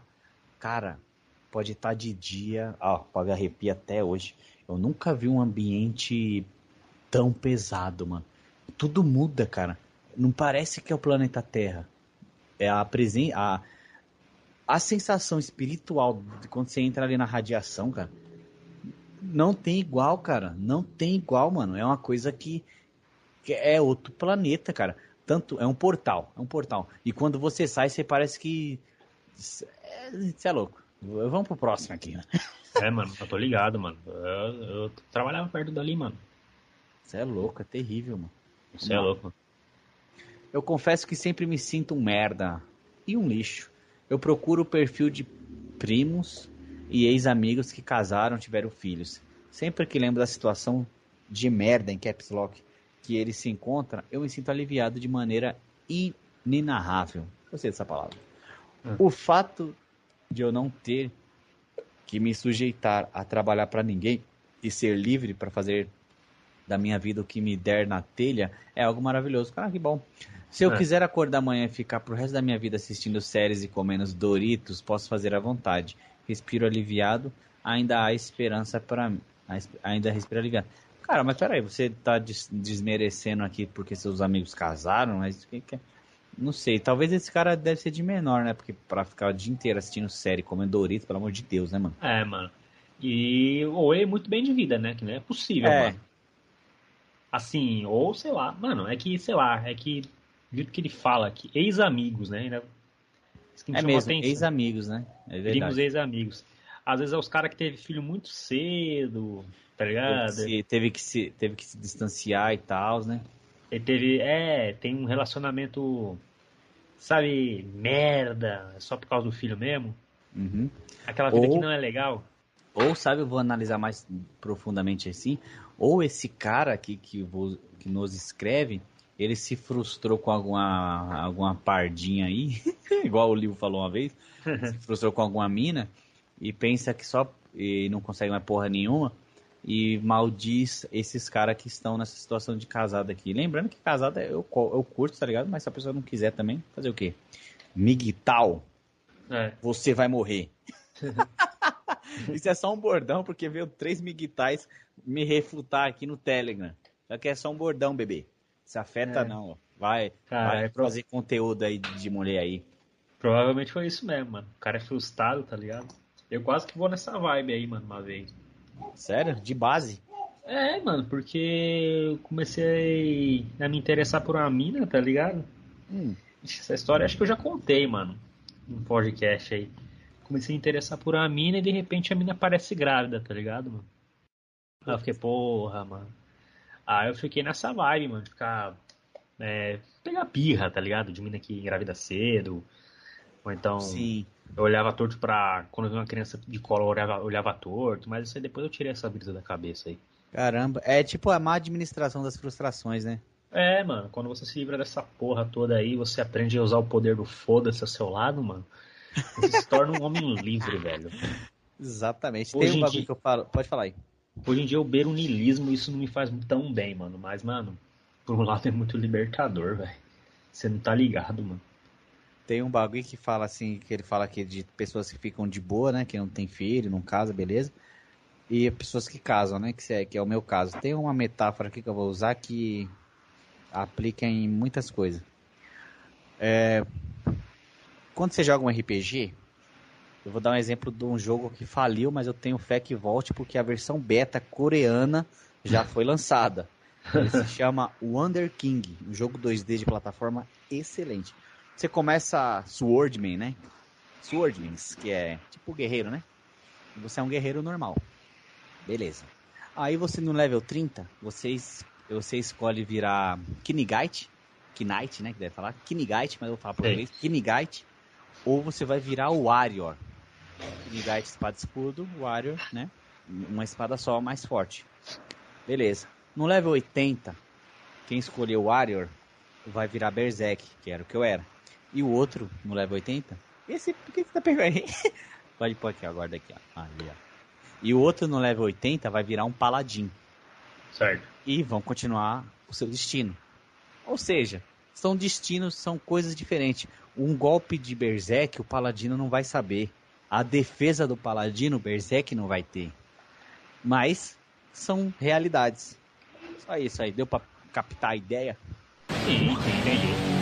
cara, pode estar de dia, ó, pode arrepia até hoje. Eu nunca vi um ambiente tão pesado, mano. Tudo muda, cara. Não parece que é o planeta Terra. É a presença, a, a sensação espiritual de quando você entra ali na radiação, cara. Não tem igual, cara. Não tem igual, mano. É uma coisa que, que é outro planeta, cara. Tanto é um portal, é um portal. E quando você sai, você parece que você é, louco. Vamos pro próximo aqui, né? *laughs* É, mano, eu tô ligado, mano. Eu, eu trabalhava perto dali, mano. Você é louco, é terrível, mano. Você é louco. Eu confesso que sempre me sinto um merda e um lixo. Eu procuro o perfil de primos e ex-amigos que casaram, tiveram filhos. sempre que lembro da situação de merda em Caps Lock que ele se encontra, eu me sinto aliviado de maneira inenarrável. Gostei dessa palavra. Hum. O fato de eu não ter que me sujeitar a trabalhar para ninguém e ser livre para fazer da minha vida o que me der na telha é algo maravilhoso. Cara, que bom. Se eu É. quiser acordar amanhã e ficar pro resto da minha vida assistindo séries e comendo Doritos, posso fazer à vontade. Respiro aliviado, ainda há esperança para mim. Ainda respiro aliviado. Cara, mas peraí, você tá des- desmerecendo aqui porque seus amigos casaram, mas o que que é? Não sei, talvez esse cara deve ser de menor, né? Porque pra ficar o dia inteiro assistindo série, comendo Doritos, pelo amor de Deus, né, mano? É, mano. E ou ele é muito bem de vida, né? Que não é possível, É. mano. Assim, ou sei lá, mano, é que, sei lá, é que do jeito que ele fala que ex-amigos, né? Ainda- É mesmo, ex-amigos, né? É verdade. ex-amigos. Às vezes é os caras que teve filho muito cedo, tá Teve ligado? que, se, teve, que se, teve que se distanciar e tal, né? Ele teve, é, tem um relacionamento, sabe, merda, só por causa do filho mesmo. Uhum. Aquela vida Ou- que não é legal. Ou, sabe, eu vou analisar mais profundamente assim, ou esse cara aqui que, que nos escreve, ele se frustrou com alguma, alguma pardinha aí, *laughs* igual o livro falou uma vez, *laughs* se frustrou com alguma mina e pensa que só e não consegue mais porra nenhuma e maldiz esses caras que estão nessa situação de casado aqui. Lembrando que casado é- eu, eu curto, tá ligado? Mas se a pessoa não quiser também, fazer o quê? Miguel, É. você vai morrer. *laughs* Isso é só um bordão, porque veio três miguitais me refutar aqui no Telegram. Só que é só um bordão, bebê. Se afeta É. não, ó. Vai, Cara, vai é pro- fazer conteúdo aí de mulher aí. Provavelmente foi isso mesmo, mano. O cara é frustrado, tá ligado? Eu quase que vou nessa vibe aí, mano, uma vez. Sério? De base? É, mano, porque eu comecei a me interessar por uma mina, tá ligado? Hum, Essa história acho que eu já contei, mano, num podcast aí. Comecei a interessar por uma mina e de repente a mina parece grávida, tá ligado, mano? Aí eu fiquei, porra, mano. Aí eu fiquei nessa vibe, mano, de ficar. É, pegar birra, tá ligado? De mina que engravida cedo. Ou então. sim. Eu olhava torto pra. Quando eu vi uma criança de colo, eu olhava, olhava torto, mas isso aí depois eu tirei essa brisa da cabeça aí. Caramba. É tipo a má administração das frustrações, né? É, mano, quando você se livra dessa porra toda aí, você aprende a usar o poder do foda-se ao seu lado, mano. Você se torna um homem livre, velho. *laughs* Exatamente. Hoje Tem um bagulho dia- que eu falo. Pode falar aí. Hoje em dia eu beiro o e isso não me faz tão bem, mano. Mas, mano, por um lado é muito libertador, velho. Você não tá ligado, mano. Tem um bagulho que fala assim, que ele fala aqui de pessoas que ficam de boa, né? Que não tem filho, não casa, beleza. E pessoas que casam, né? Que, é, que é o meu caso. Tem uma metáfora aqui que eu vou usar que aplica em muitas coisas. É, quando você joga um RPG, eu vou dar um exemplo de um jogo que faliu, mas eu tenho fé que volte porque a versão beta coreana já foi lançada. Ele se chama Wonder King, um jogo 2D de plataforma excelente. Você começa Swordman, né? Swordmans, que é tipo guerreiro, né? Você é um guerreiro normal. Beleza. Aí você no level 30, você, você escolhe virar Kinigite. Knight, né? Que deve falar. Kinigite, mas eu vou falar Sei. português. Kinigite. Ou você vai virar o Warrior. Kinigite, espada escudo. Warrior, né? Uma espada só, mais forte. Beleza. No level 80, quem escolheu Warrior vai virar Berserk, que era o que eu era. E o outro, no level 80, esse, por que você tá pegando aí? *laughs* Pode pôr aqui, ó, guarda aqui, ó. Ali, ó. E o outro no level 80 vai virar um paladin. Certo. E vão continuar o seu destino. Ou seja, são destinos, são coisas diferentes. Um golpe de Berserk, o paladino não vai saber. A defesa do paladino, Berserk não vai ter. Mas são realidades. Só isso aí, deu pra captar a ideia? Sim,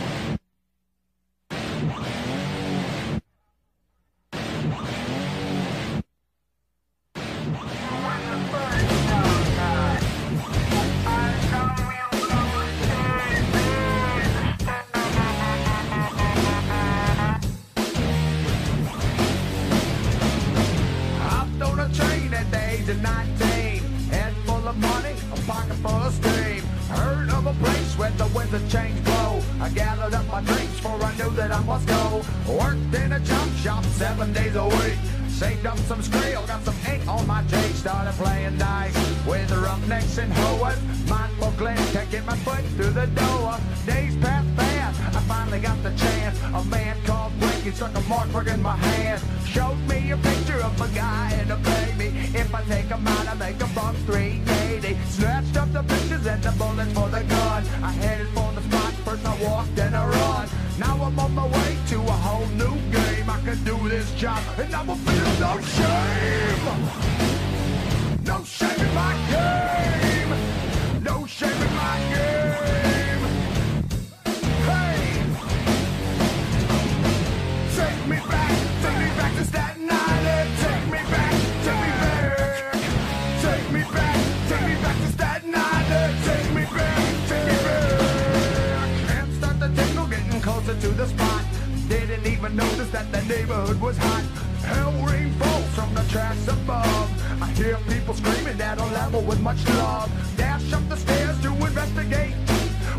Didn't notice that the neighborhood was hot. Hell rain falls from the tracks above. I hear people screaming at a level with much love. Dash up the stairs to investigate.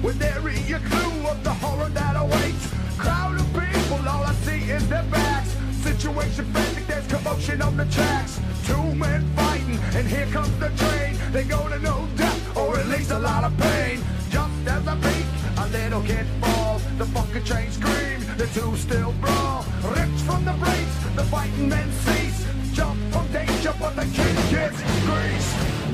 With every clue of the horror that awaits. Crowd of people, all I see is their backs. Situation frantic, there's commotion on the tracks. Two men fighting, and here comes the train. They gonna know death, or at least a lot of pain. Just as I peek, a little kid falls. The fucking train screams, the two still brawl. Ripped from the brakes, the fighting men cease. Jump from danger, but the kid gets grease.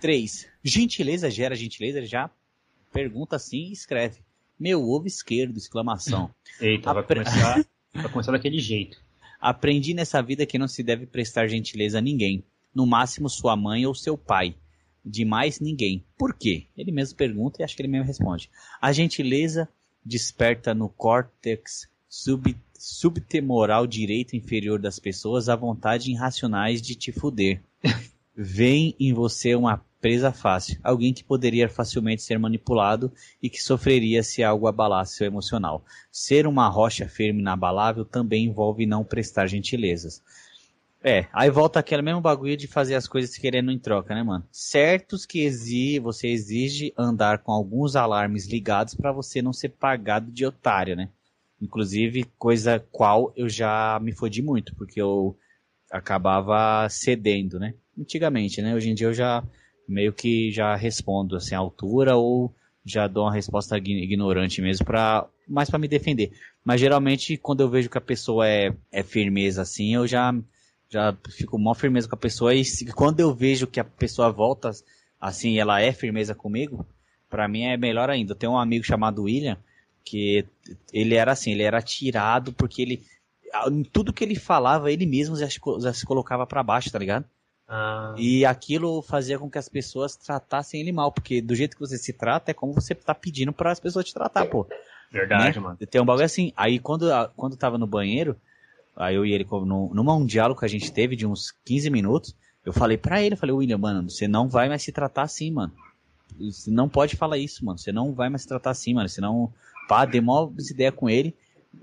3. Gentileza gera gentileza, ele já pergunta assim e escreve. Meu ovo esquerdo, exclamação. *laughs* Eita, vai Apre- começar, *laughs* vai começar daquele jeito. Aprendi nessa vida que não se deve prestar gentileza a ninguém. No máximo sua mãe ou seu pai. De mais ninguém. Por quê? Ele mesmo pergunta e acho que ele mesmo responde. A gentileza desperta no córtex sub, subtemoral direito inferior das pessoas a vontade irracionais de te fuder. *laughs* Vem em você uma presa fácil, alguém que poderia facilmente ser manipulado e que sofreria se algo abalasse seu emocional. Ser uma rocha firme e inabalável também envolve não prestar gentilezas. É, aí volta aquele mesmo bagulho de fazer as coisas querendo em troca, né, mano? Certos que exige, você exige andar com alguns alarmes ligados para você não ser pagado de otário, né? Inclusive, coisa qual eu já me fodi muito, porque eu acabava cedendo, né? Antigamente, né? Hoje em dia eu já meio que já respondo assim à altura ou já dou uma resposta ign- ignorante mesmo para mais para me defender. Mas geralmente quando eu vejo que a pessoa é, é firmeza assim, eu já já fico mó firmeza com a pessoa e se- quando eu vejo que a pessoa volta assim, ela é firmeza comigo, pra mim é melhor ainda. Eu tenho um amigo chamado William, que ele era assim, ele era tirado porque ele. Em tudo que ele falava, ele mesmo já, já se colocava pra baixo, tá ligado? Ah, E aquilo fazia com que as pessoas tratassem ele mal, porque do jeito que você se trata é como você tá pedindo para as pessoas te tratar, pô. verdade, né? mano. Tem um bagulho assim. Aí quando, quando tava no banheiro, aí eu e ele, no, numa um diálogo que a gente teve de uns 15 minutos, eu falei pra ele, eu falei, William, mano, você não vai mais se tratar assim, mano. Você não pode falar isso, mano. Você não vai mais se tratar assim, mano. Senão, pá, dei mó ideia com ele.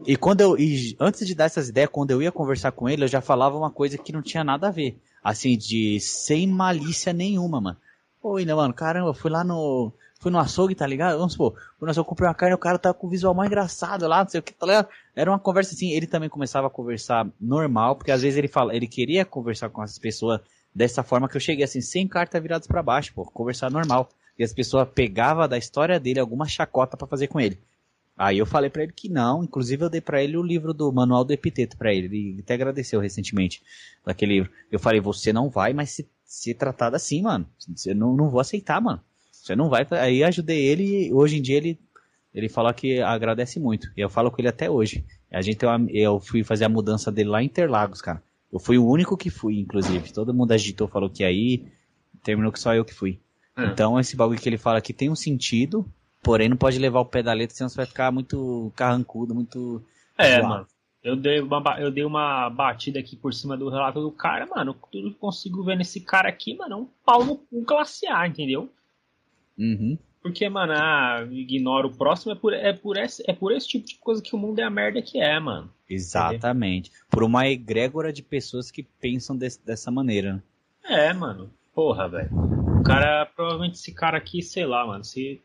E quando eu. E antes de dar essas ideias, quando eu ia conversar com ele, eu já falava uma coisa que não tinha nada a ver. Assim, de sem malícia nenhuma, mano. Ô, William, mano, caramba, fui lá no. Fui no açougue, tá ligado? Vamos supor, fui no açougue, comprei uma carne, o cara tá com o visual mais engraçado lá, não sei o que, tá ligado? Era uma conversa assim, ele também começava a conversar normal, porque às vezes ele fala, ele queria conversar com as pessoas dessa forma que eu cheguei assim, sem carta viradas pra baixo, pô, conversar normal. E as pessoas pegavam da história dele alguma chacota pra fazer com ele. Aí eu falei pra ele que não, inclusive eu dei pra ele o livro do Manual do Epiteto pra ele, ele até agradeceu recentemente daquele livro. Eu falei, você não vai mais se, se tratar assim, mano. Você não, não vou aceitar, mano. Você não vai. Aí ajudei ele e hoje em dia ele, ele fala que agradece muito. E eu falo com ele até hoje. A gente uma- eu fui fazer a mudança dele lá em Interlagos, cara. Eu fui o único que fui, inclusive. Todo mundo agitou, falou que ir. Terminou que só eu que fui. É. Então esse bagulho que ele fala aqui tem um sentido, porém não pode levar o pé da letra, senão você vai ficar muito carrancudo, muito. É, zoado. mano. Eu dei, uma, eu dei uma batida aqui por cima do relato do cara, mano. Tudo que eu consigo ver nesse cara aqui, mano, é um pau no cu classe A, entendeu? Uhum. Porque, mano, ah, ignora o próximo, é por, é, por esse, é por esse tipo de coisa que o mundo é a merda que é, mano. Exatamente. Por uma egrégora de pessoas que pensam des- dessa maneira. né? É, mano. Porra, velho. O cara, provavelmente esse cara aqui, sei lá, mano, se.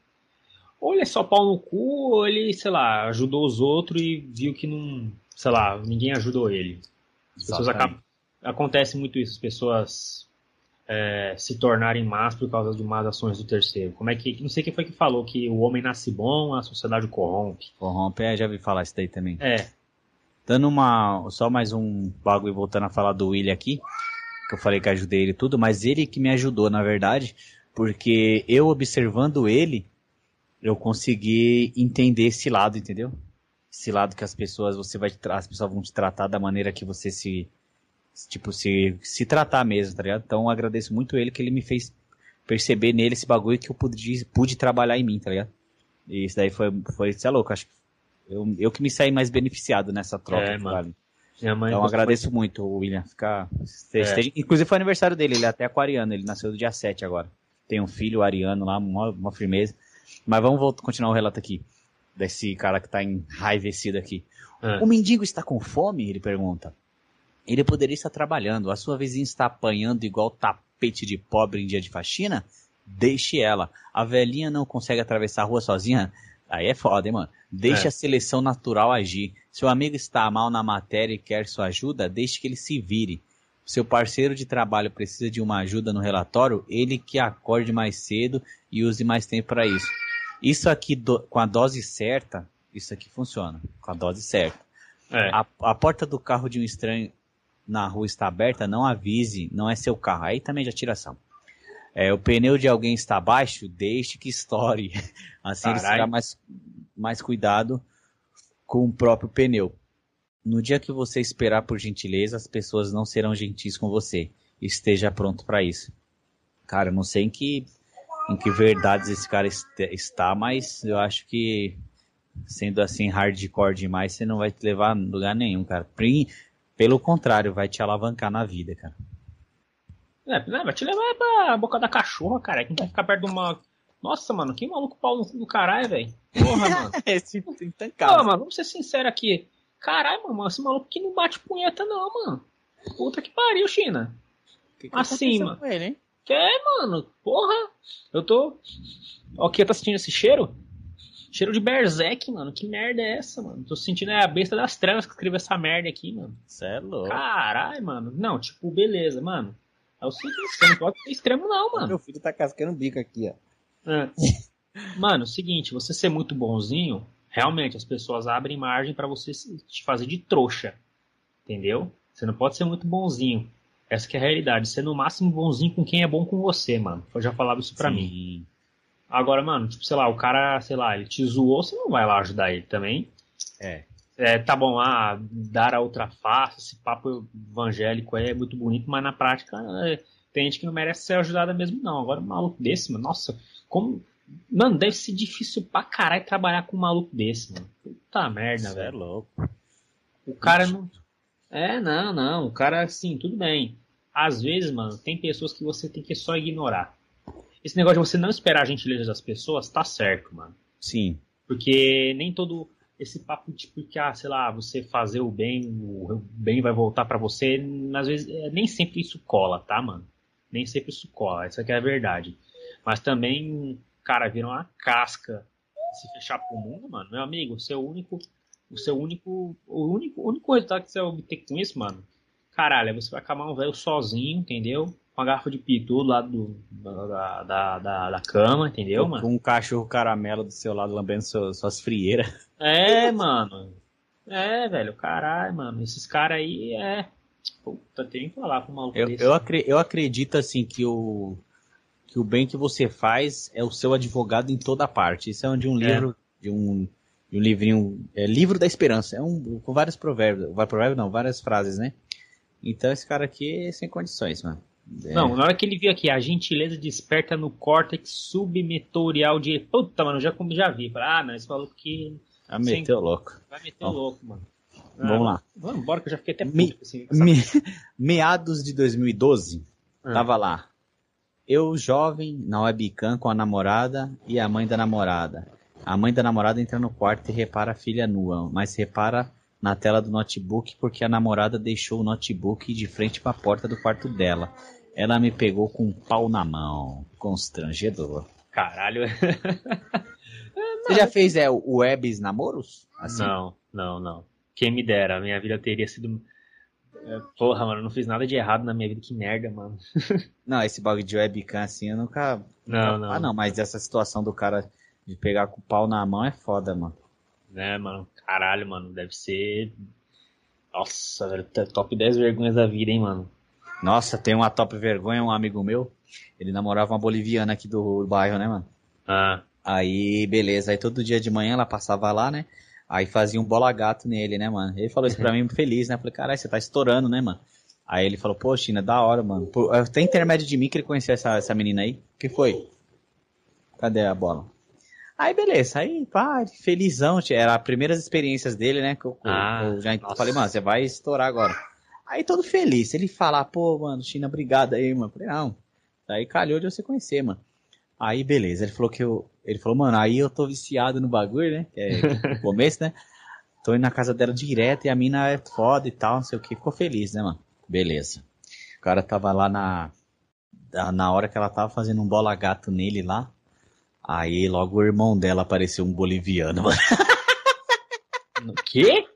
Ou ele é só pau no cu, ou ele, sei lá, ajudou os outros e viu que não. Sei lá, ninguém ajudou ele. As pessoas acabam. Acontece muito isso, as pessoas é, se tornarem más por causa de más ações do terceiro. Como é que. Não sei quem foi que falou que o homem nasce bom, a sociedade o corrompe. Corrompe, é, já vi falar isso daí também. É, Dando uma. Só mais um bagulho voltando a falar do William aqui. Que eu falei que ajudei ele e tudo, mas ele que me ajudou, na verdade. Porque eu observando ele, eu consegui entender esse lado, entendeu? Esse lado que as pessoas, você vai as pessoas vão te tratar da maneira que você se tipo se se tratar mesmo, tá ligado? Então eu agradeço muito ele que ele me fez perceber nele esse bagulho que eu pude, pude trabalhar em mim, tá ligado? E isso daí foi foi, isso é louco, acho que eu, eu que me saí mais beneficiado nessa troca. É, que mano. Então agradeço muito, William. Ficar, É. esteja- Inclusive foi aniversário dele, ele é até aquariano, ele nasceu do dia 7 agora. Tem um filho ariano lá, uma, uma firmeza. Mas vamos voltar, continuar o relato aqui. Desse cara que tá enraivecido aqui. É. O mendigo está com fome? Ele pergunta. Ele poderia estar trabalhando. A sua vizinha está apanhando igual tapete de pobre em dia de faxina? Deixe ela. A velhinha não consegue atravessar a rua sozinha? Aí é foda, hein, mano? Deixe É. a seleção natural agir. Seu amigo está mal na matéria e quer sua ajuda? Deixe que ele se vire. Seu parceiro de trabalho precisa de uma ajuda no relatório? Ele que acorde mais cedo e use mais tempo para isso. Isso aqui, do- com a dose certa, isso aqui funciona. Com a dose certa. É. A, a porta do carro de um estranho na rua está aberta, não avise, não é seu carro. Aí também já tira ação. É, o pneu de alguém está baixo, deixe que estoure. *laughs* Assim ele Caralho. terá mais, mais cuidado com o próprio pneu. No dia que você esperar por gentileza, as pessoas não serão gentis com você. Esteja pronto para isso. Cara, eu não sei em que, em que verdades esse cara está, mas eu acho que sendo assim hardcore demais, você não vai te levar a lugar nenhum, cara. Pelo contrário, vai te alavancar na vida, cara. É, né, vai te levar pra boca da cachorra, cara. Que não vai ficar perto de uma. Nossa, mano, que maluco pau do caralho, velho. Porra, *laughs* mano. Esse Pô, mano, vamos ser sinceros aqui. Caralho, mano, esse maluco que não bate punheta, não, mano. Puta que pariu, China. Que assim, aconteceu mano. com ele, hein? Que é, mano? Porra. Eu tô. Ó, quem tá sentindo esse cheiro? Cheiro de Berserk, mano. Que merda é essa, mano? Tô sentindo é a besta das trevas que escreveu essa merda aqui, mano. Cê é louco. Caralho, mano. Não, tipo, beleza, mano. É o seguinte, você não pode ser extremo, não, *laughs* mano. Meu filho tá cascando o bico aqui, ó. É. *laughs* Mano, seguinte, você ser muito bonzinho, realmente as pessoas abrem margem pra você se- te fazer de trouxa. Entendeu? Você não pode ser muito bonzinho. Essa que é a realidade. Ser no máximo bonzinho com quem é bom com você, mano. Eu já falava isso pra mim. Sim. Agora, mano, tipo, sei lá, o cara, sei lá, ele te zoou, você não vai lá ajudar ele também. É. É, tá bom, ah, dar a outra face, esse papo evangélico aí é muito bonito, mas na prática é, tem gente que não merece ser ajudada mesmo, não. Agora, um maluco desse, mano, nossa, como. Mano, deve ser difícil pra caralho trabalhar com um maluco desse, mano. Puta merda, é velho. louco. O cara não. É, não, não. O cara, assim, tudo bem. Às vezes, mano, tem pessoas que você tem que só ignorar. Esse negócio de você não esperar a gentileza das pessoas, tá certo, mano. Sim. Porque nem todo esse papo tipo que, ah, sei lá, você fazer o bem, o bem vai voltar pra você, às vezes, é, nem sempre isso cola, tá, mano? Nem sempre isso cola, essa aqui é a verdade. Mas também, cara, vira uma casca se fechar pro mundo, mano. Meu amigo, o seu único, o seu único, o único, o único resultado que você vai obter com isso, mano, caralho, é você vai acabar um velho sozinho, entendeu? Com a garrafa de pitu do lado do, da, da, da, da cama, entendeu, mano? Com um cachorro caramelo do seu lado lambendo seu- suas frieiras. *laughs* É, mano. É, velho, caralho, mano. Esses caras aí é. Puta, tem que falar pro maluco Eu, desse. eu, acre- eu acredito assim que o que o bem que você faz é o seu advogado em toda parte. Isso é de um É. livro, de um, de um livrinho, é livro da esperança. É um com vários provérbios, vai provérbio não, várias frases, né? Então esse cara aqui é sem condições, mano. É. Não, na hora que ele viu aqui, a gentileza desperta no córtex submetorial de. Puta, mano, já, como já vi. Ah, não, esse maluco aqui Ah, meteu louco. vai meter Ó. o louco, mano. Vamos lá. Vamos embora que eu já fiquei até puto Me- essa- Me- *laughs* meados de 2012, Ah. tava lá. Eu, jovem, na webcam com a namorada e a mãe da namorada. A mãe da namorada entra no quarto e repara a filha nua, mas repara na tela do notebook porque a namorada deixou o notebook de frente para a porta do quarto dela. Ela me pegou com um pau na mão. Constrangedor. Caralho. *laughs* Você já fez é, o webs namoros? Assim? Não, não, não. Quem me dera, a minha vida teria sido. É, Porra, mano, não fiz nada de errado na minha vida, que merda, mano. *laughs* Não, esse bagulho de webcam assim eu nunca. Não, não. Ah, não, mas essa situação do cara de pegar com o pau na mão é foda, mano. Né, mano? Caralho, mano, deve ser. Nossa, velho, top 10 vergonhas da vida, hein, mano. Nossa, tem uma top vergonha, um amigo meu. Ele namorava uma boliviana aqui do bairro, né, mano? Ah, Aí, beleza. Aí todo dia de manhã ela passava lá, né? Aí fazia um bola gato nele, né, mano? Ele falou isso pra mim feliz, né? Eu falei, caralho, você tá estourando, né, mano? Aí ele falou, pô, China, da hora, mano. Pô, Tem intermédio de mim que ele conhecia essa, essa menina aí. O que foi? Cadê a bola? Aí, beleza. Aí, pá, felizão. tia. Era as primeiras experiências dele, né? Que eu, Ah, eu já nossa. falei, mano, você vai estourar agora. Aí todo feliz. Ele falar, pô, mano, China, obrigado aí, mano. Eu falei, não. Aí calhou de você conhecer, mano. Aí, beleza. Ele falou que eu. Ele falou, mano, aí eu tô viciado no bagulho, né? Que é *laughs* o começo, né? Tô indo na casa dela direto e a mina é foda e tal, não sei o que. Ficou feliz, né, mano? Beleza. O cara tava lá na. Na hora que ela tava fazendo um bola gato nele lá. Aí logo o irmão dela apareceu um boliviano, *laughs* mano. o quê?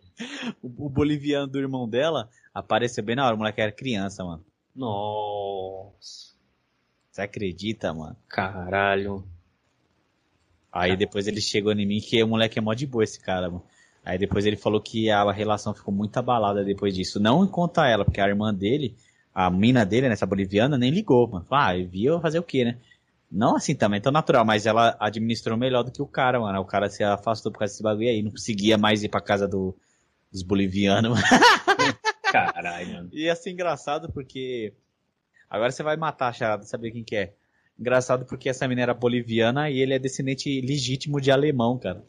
O, o boliviano do irmão dela apareceu bem na hora, o moleque era criança, mano. Nossa. Você acredita, mano? Caralho. Aí depois ele chegou em mim que o moleque é mó de boa esse cara, mano. Aí depois ele falou que a relação ficou muito abalada depois disso. Não conta ela, porque a irmã dele, a mina dele, nessa boliviana, nem ligou, mano. Ah, eu vi eu fazer o quê, né? Não assim também, tão natural, mas ela administrou melhor do que o cara, mano. O cara se afastou por causa desse bagulho aí, não conseguia mais ir pra casa do, dos bolivianos, mano. *laughs* Caralho, mano. E ia ser engraçado porque. Agora você vai matar a charada, saber quem que é. Engraçado porque essa mina era boliviana e ele é descendente legítimo de alemão, cara.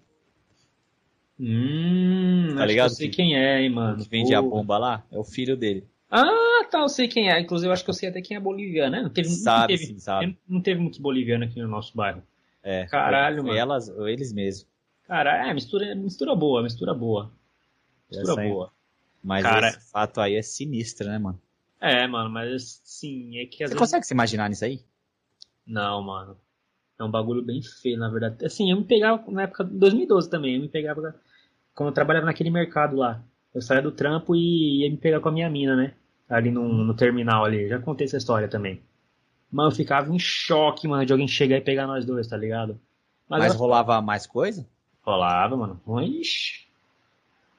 Hum, Tá ligado? que eu sei quem é, hein, mano. que vende a Pô. bomba lá. É o filho dele. Ah, tá, eu sei quem é. Inclusive, eu acho que eu sei até quem é boliviano, né? Não teve, não Sabe, teve, sim, sabe. não teve muitos bolivianos aqui no nosso bairro. É. Caralho, foi mano. Elas, ou eles mesmos. Cara, é, mistura, mistura boa, mistura boa. Mistura Essa aí. boa. Mas Cara- esse fato aí é sinistro, né, mano? É, mano, mas sim, é que às Você vezes... consegue se imaginar nisso aí? Não, mano. É um bagulho bem feio, na verdade. Assim, eu me pegava na época de 2012 também. Eu me pegava quando eu trabalhava naquele mercado lá. Eu saía do trampo e ia me pegar com a minha mina, né? Ali no, no terminal ali. Já contei essa história também. Mas eu ficava em choque, mano, de alguém chegar e pegar nós dois, tá ligado? Mas, Mas ela- rolava mais coisa? rolava, mano. Ixi.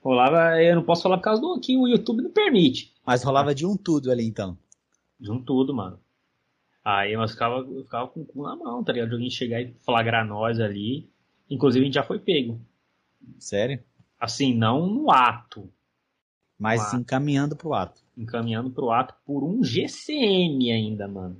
Rolava, eu não posso falar por causa do que o YouTube não permite. Mas rolava de um tudo ali então. Viam tudo, mano. Aí nós ficava, ficava com o cu na mão, tá ligado? De alguém chegar e flagrar nós ali. Inclusive a gente já foi pego. Sério? Assim, não no ato, Mas Ah. sim caminhando pro ato. encaminhando pro ato por um GCM ainda, mano.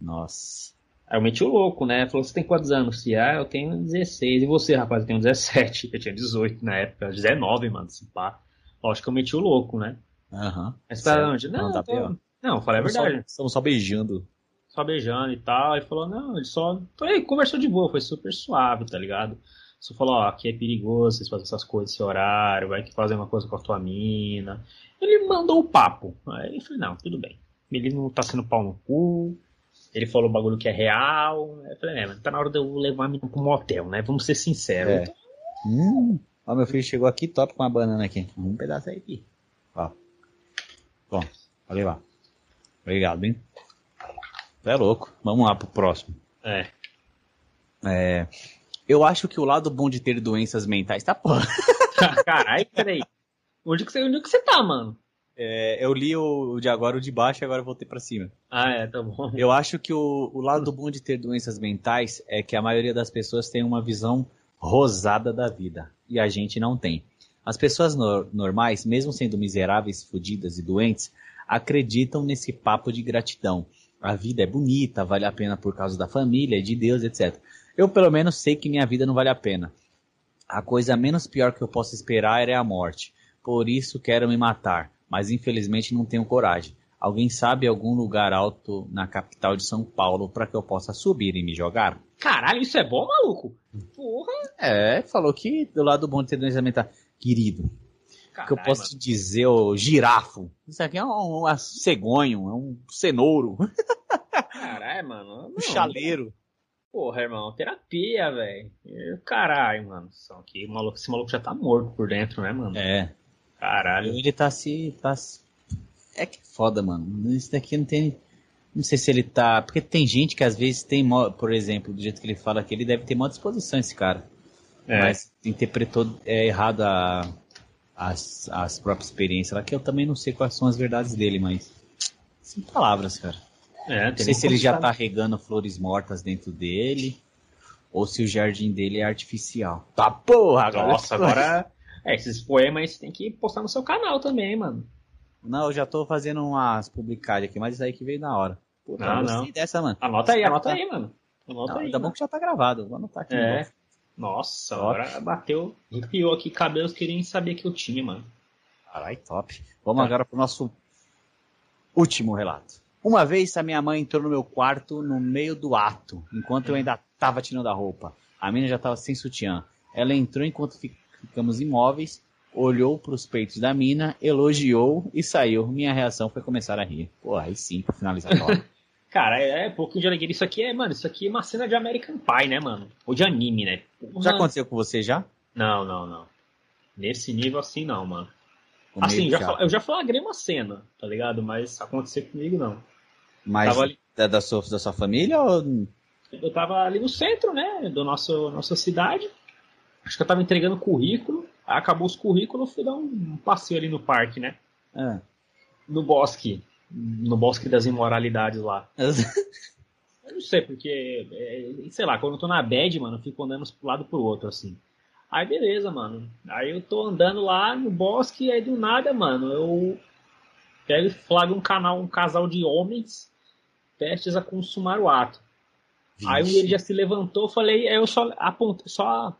Nossa. Aí eu meti o louco, né? Falou, você tem quantos anos? Se ah, eu tenho 16. E você, rapaz, eu tenho 17. *laughs* Eu tinha 18 na época, 19, mano, se pá. Lógico que eu meti o louco, né? Aham. Mas pra Sério? onde? Não, Não, tá tô- pior. não, eu falei a verdade. Estamos só beijando. Só beijando e tal. Aí falou, não, ele só. Aí conversou de boa, foi super suave, tá ligado? Só falou, ó, aqui é perigoso vocês fazerem essas coisas esse horário, vai que fazer uma coisa com a tua mina. Ele mandou o papo. Aí eu falei, não, tudo bem. Ele não tá sendo pau no cu. Ele falou o bagulho que é real. Eu falei, é, mas tá na hora de eu levar a mina pro motel, né? Vamos ser sinceros. É. Então, Hum. Ó, meu filho chegou aqui top com uma banana aqui. Um pedaço aí aqui. Ó. Bom, olha lá. Obrigado, hein? É louco. Vamos lá pro próximo. é. É. Eu acho que o lado bom de ter doenças mentais. Tá porra. *laughs* Caralho, peraí. Onde que, você, onde que você tá, mano? É, eu li o, de agora, o de baixo, e agora eu voltei pra cima. Ah, é, tá bom. Eu acho que o, o lado bom de ter doenças mentais é que a maioria das pessoas tem uma visão rosada da vida. E a gente não tem. As pessoas nor- normais, mesmo sendo miseráveis, fodidas e doentes, acreditam nesse papo de gratidão. A vida é bonita, vale a pena por causa da família, de Deus, etc. Eu, pelo menos, sei que minha vida não vale a pena. A coisa menos pior que eu posso esperar é a morte. Por isso quero me matar, mas infelizmente não tenho coragem. Alguém sabe algum lugar alto na capital de São Paulo para que eu possa subir e me jogar? Caralho, isso é bom, maluco? Porra. É, falou que do lado bom de ter doença mental. Querido, o que eu posso mano. te dizer, ô girafo? Isso aqui é um, um cegonho, é um cenouro, Caralho, mano. *laughs* um chaleiro. Porra, irmão, terapia, velho. Caralho, mano. Só que maluco, esse maluco já tá morto por dentro, né, mano? É, Caralho. ele tá se, tá se... É que é foda, mano. Isso daqui não tem... Não sei se ele tá... Porque tem gente que às vezes tem, mó- por exemplo, do jeito que ele fala aqui, ele deve ter maior disposição, esse cara. É. mas interpretou é, errado a, as, as próprias experiências lá, que eu também não sei quais são as verdades dele, mas. Sem palavras, cara. É, Não sei se ele já tá regando flores mortas dentro dele, ou se o jardim dele é artificial. Tá porra, agora. Nossa, agora. É, esses poemas aí você tem que postar no seu canal também, mano. Não, eu já tô fazendo umas publicagens aqui, mas isso aí que veio na hora. Puta, Não, eu gostei não. dessa, mano. Anota aí, anota aí, mano. Anota Não, aí. ainda bom mano. que já tá gravado. Vou anotar aqui. É. Nossa, Top. agora bateu. Arrepiou aqui cabelos que nem sabia que eu tinha, mano. Caralho, top. Vamos Tá. agora pro nosso último relato. Uma vez a minha mãe entrou no meu quarto no meio do ato, enquanto eu ainda tava tirando a roupa. A menina já tava sem sutiã. Ela entrou enquanto fi- ficamos imóveis, olhou pros peitos da mina, elogiou e saiu. Minha reação foi começar a rir. Pô, aí sim, pra finalizar a. *laughs* Cara, é, é pouquinho de alegria. Isso aqui é, mano, isso aqui é uma cena de American Pie, né, mano? Ou de anime, né? Porra. Já aconteceu com você já? Não, não, não. Nesse nível assim não, mano. Comigo Assim, já, eu já flagrei uma cena, tá ligado? Mas acontecer comigo não. Mas Tava ali- da, da sua, da sua família ou... Eu tava ali no centro, né, do nosso nossa cidade. Acho que eu tava entregando currículo. Aí acabou os currículos, fui dar um passeio ali no parque, né? Ah. No bosque. No bosque das imoralidades lá. *laughs* Eu não sei, porque, é, sei lá, quando eu tô na bad, mano, eu fico andando pro lado pro outro, assim. Aí beleza, mano. Aí eu tô andando lá no bosque, aí do nada, mano, eu pego e flagro um canal, um casal de homens prestes a consumar o ato. Aí um deles já se levantou, falei, aí eu só apontei, só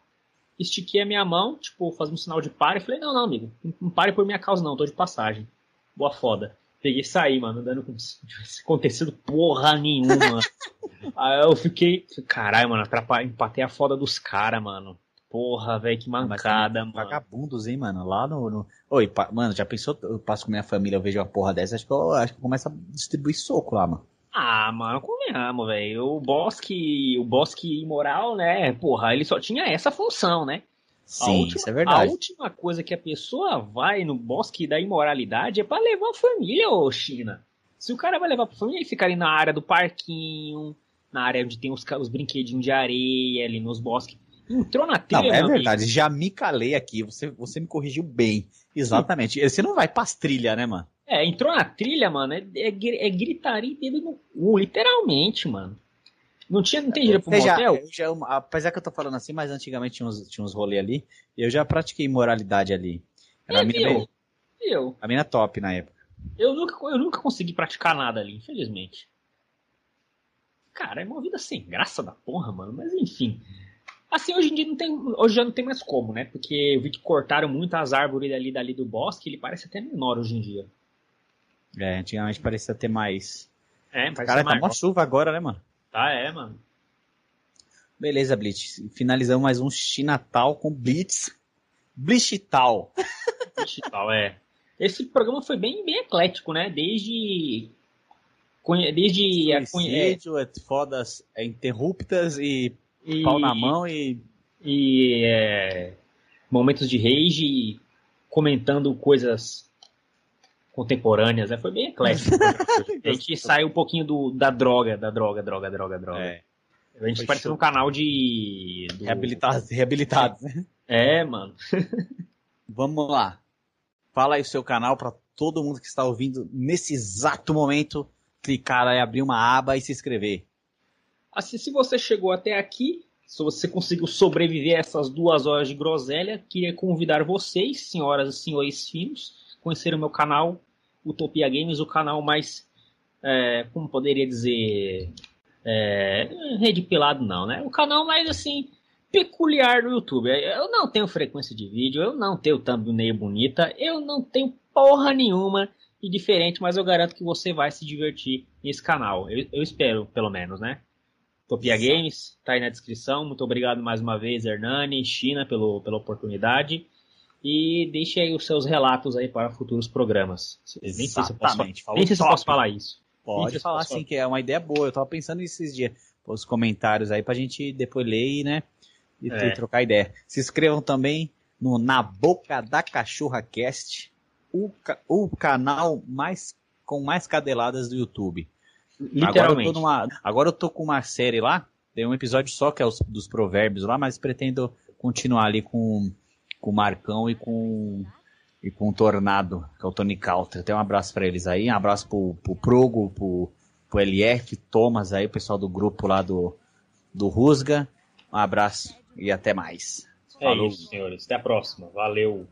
estiquei a minha mão, tipo, fazendo um sinal de pare, falei, não, não, amigo, não- pare por minha causa não, tô de passagem. Boa foda. Peguei e saí, mano, andando como se *laughs* não tivesse acontecido porra nenhuma. *laughs* Aí eu fiquei, caralho, mano, atrapalhei, empatei a foda dos caras, mano. Porra, velho, que mancada, mano. Vagabundos, hein, mano? Lá no. no... Oi, pa- mano, já pensou? Eu passo com minha família, eu vejo uma porra dessa, acho que eu, acho que eu começo a distribuir soco lá, mano. Ah, mano, convenhamos, velho. O bosque, o bosque imoral, né? Porra, ele só tinha essa função, né? A Sim, última- isso é verdade. A última coisa que a pessoa vai no bosque da imoralidade é pra levar a família, ô China. Se o cara vai levar pra família, ele fica ali na área do parquinho, na área onde tem os, os brinquedinhos de areia, ali nos bosques. Entrou na trilha, Não, é verdade, amigo. já me calei aqui, você, você me corrigiu bem. Exatamente. Você não vai pras trilhas, né, mano? É, entrou na trilha, mano, é, é, é gritaria e dedo no cu, literalmente, mano. Não tinha, não tem dinheiro pro já- motel? já- apesar que eu tô falando assim, mas antigamente tinha uns, tinha uns rolê ali, e eu já pratiquei moralidade ali. Era É, a mina, viu? a mina top na época. eu, nunca, eu nunca consegui praticar nada ali, infelizmente. Cara, é uma vida sem graça da porra, mano, mas enfim. Assim, hoje em dia não tem, hoje já não tem mais como, né? Porque eu vi que cortaram muito as árvores ali, dali do bosque, ele parece até menor hoje em dia. É, antigamente parecia ter mais. É, Cara, tá mó chuva agora, né, mano? Tá, é, mano. Beleza, Blitz. Finalizamos mais um Chinatal com Blitz. Blitzital. Ixi, tal, é. Esse programa foi bem, bem eclético, né? Desde. Desde. a é, Suicídio, é, fodas é, interruptas e e, pau na mão e. E. é, momentos de rage comentando coisas contemporâneas, né? Foi bem eclético. *laughs* a gente saiu um pouquinho do, da droga, da droga, droga, droga, droga. É, a gente parecia um canal de. do- reabilitados, reabilitados. né? É, mano. *laughs* Vamos lá. Fala aí o seu canal para todo mundo que está ouvindo nesse exato momento clicar aí, abrir uma aba e se inscrever. Assim, se você chegou até aqui, se você conseguiu sobreviver a essas duas horas de groselha, queria convidar vocês, senhoras e senhores finos, conhecer o meu canal, Utopia Games, o canal mais, é, como poderia dizer, é, rede pelado não, né? O canal mais, assim, peculiar do YouTube. Eu não tenho frequência de vídeo, eu não tenho thumbnail bonita, eu não tenho porra nenhuma de diferente, mas eu garanto que você vai se divertir nesse canal. Eu, eu espero, pelo menos, né? Topia Games, tá aí na descrição. Muito obrigado mais uma vez, Hernani, China, pelo, pela oportunidade. E deixe aí os seus relatos aí para futuros programas. Nem sei se eu posso, Exatamente, falou nem sei se posso falar isso. Pode falar sim, que é uma ideia boa. Eu tava pensando esses dias, os comentários aí pra gente depois ler e, né, e É. trocar ideia. Se inscrevam também no Na Boca da Cachorra Cast, o, ca- o canal mais com mais cadeladas do YouTube. Agora eu, Literalmente. tô numa, agora eu tô com uma série lá, tem um episódio só que é os, dos provérbios lá, mas pretendo continuar ali com, com o Marcão e com, e com o Tornado, que é o Tony Calter. Tem um abraço pra eles aí, um abraço pro, pro Progo, pro, pro LF, Thomas aí, o pessoal do grupo lá do, do Rusga. Um abraço e até mais. É isso, senhores. Até a próxima. Valeu.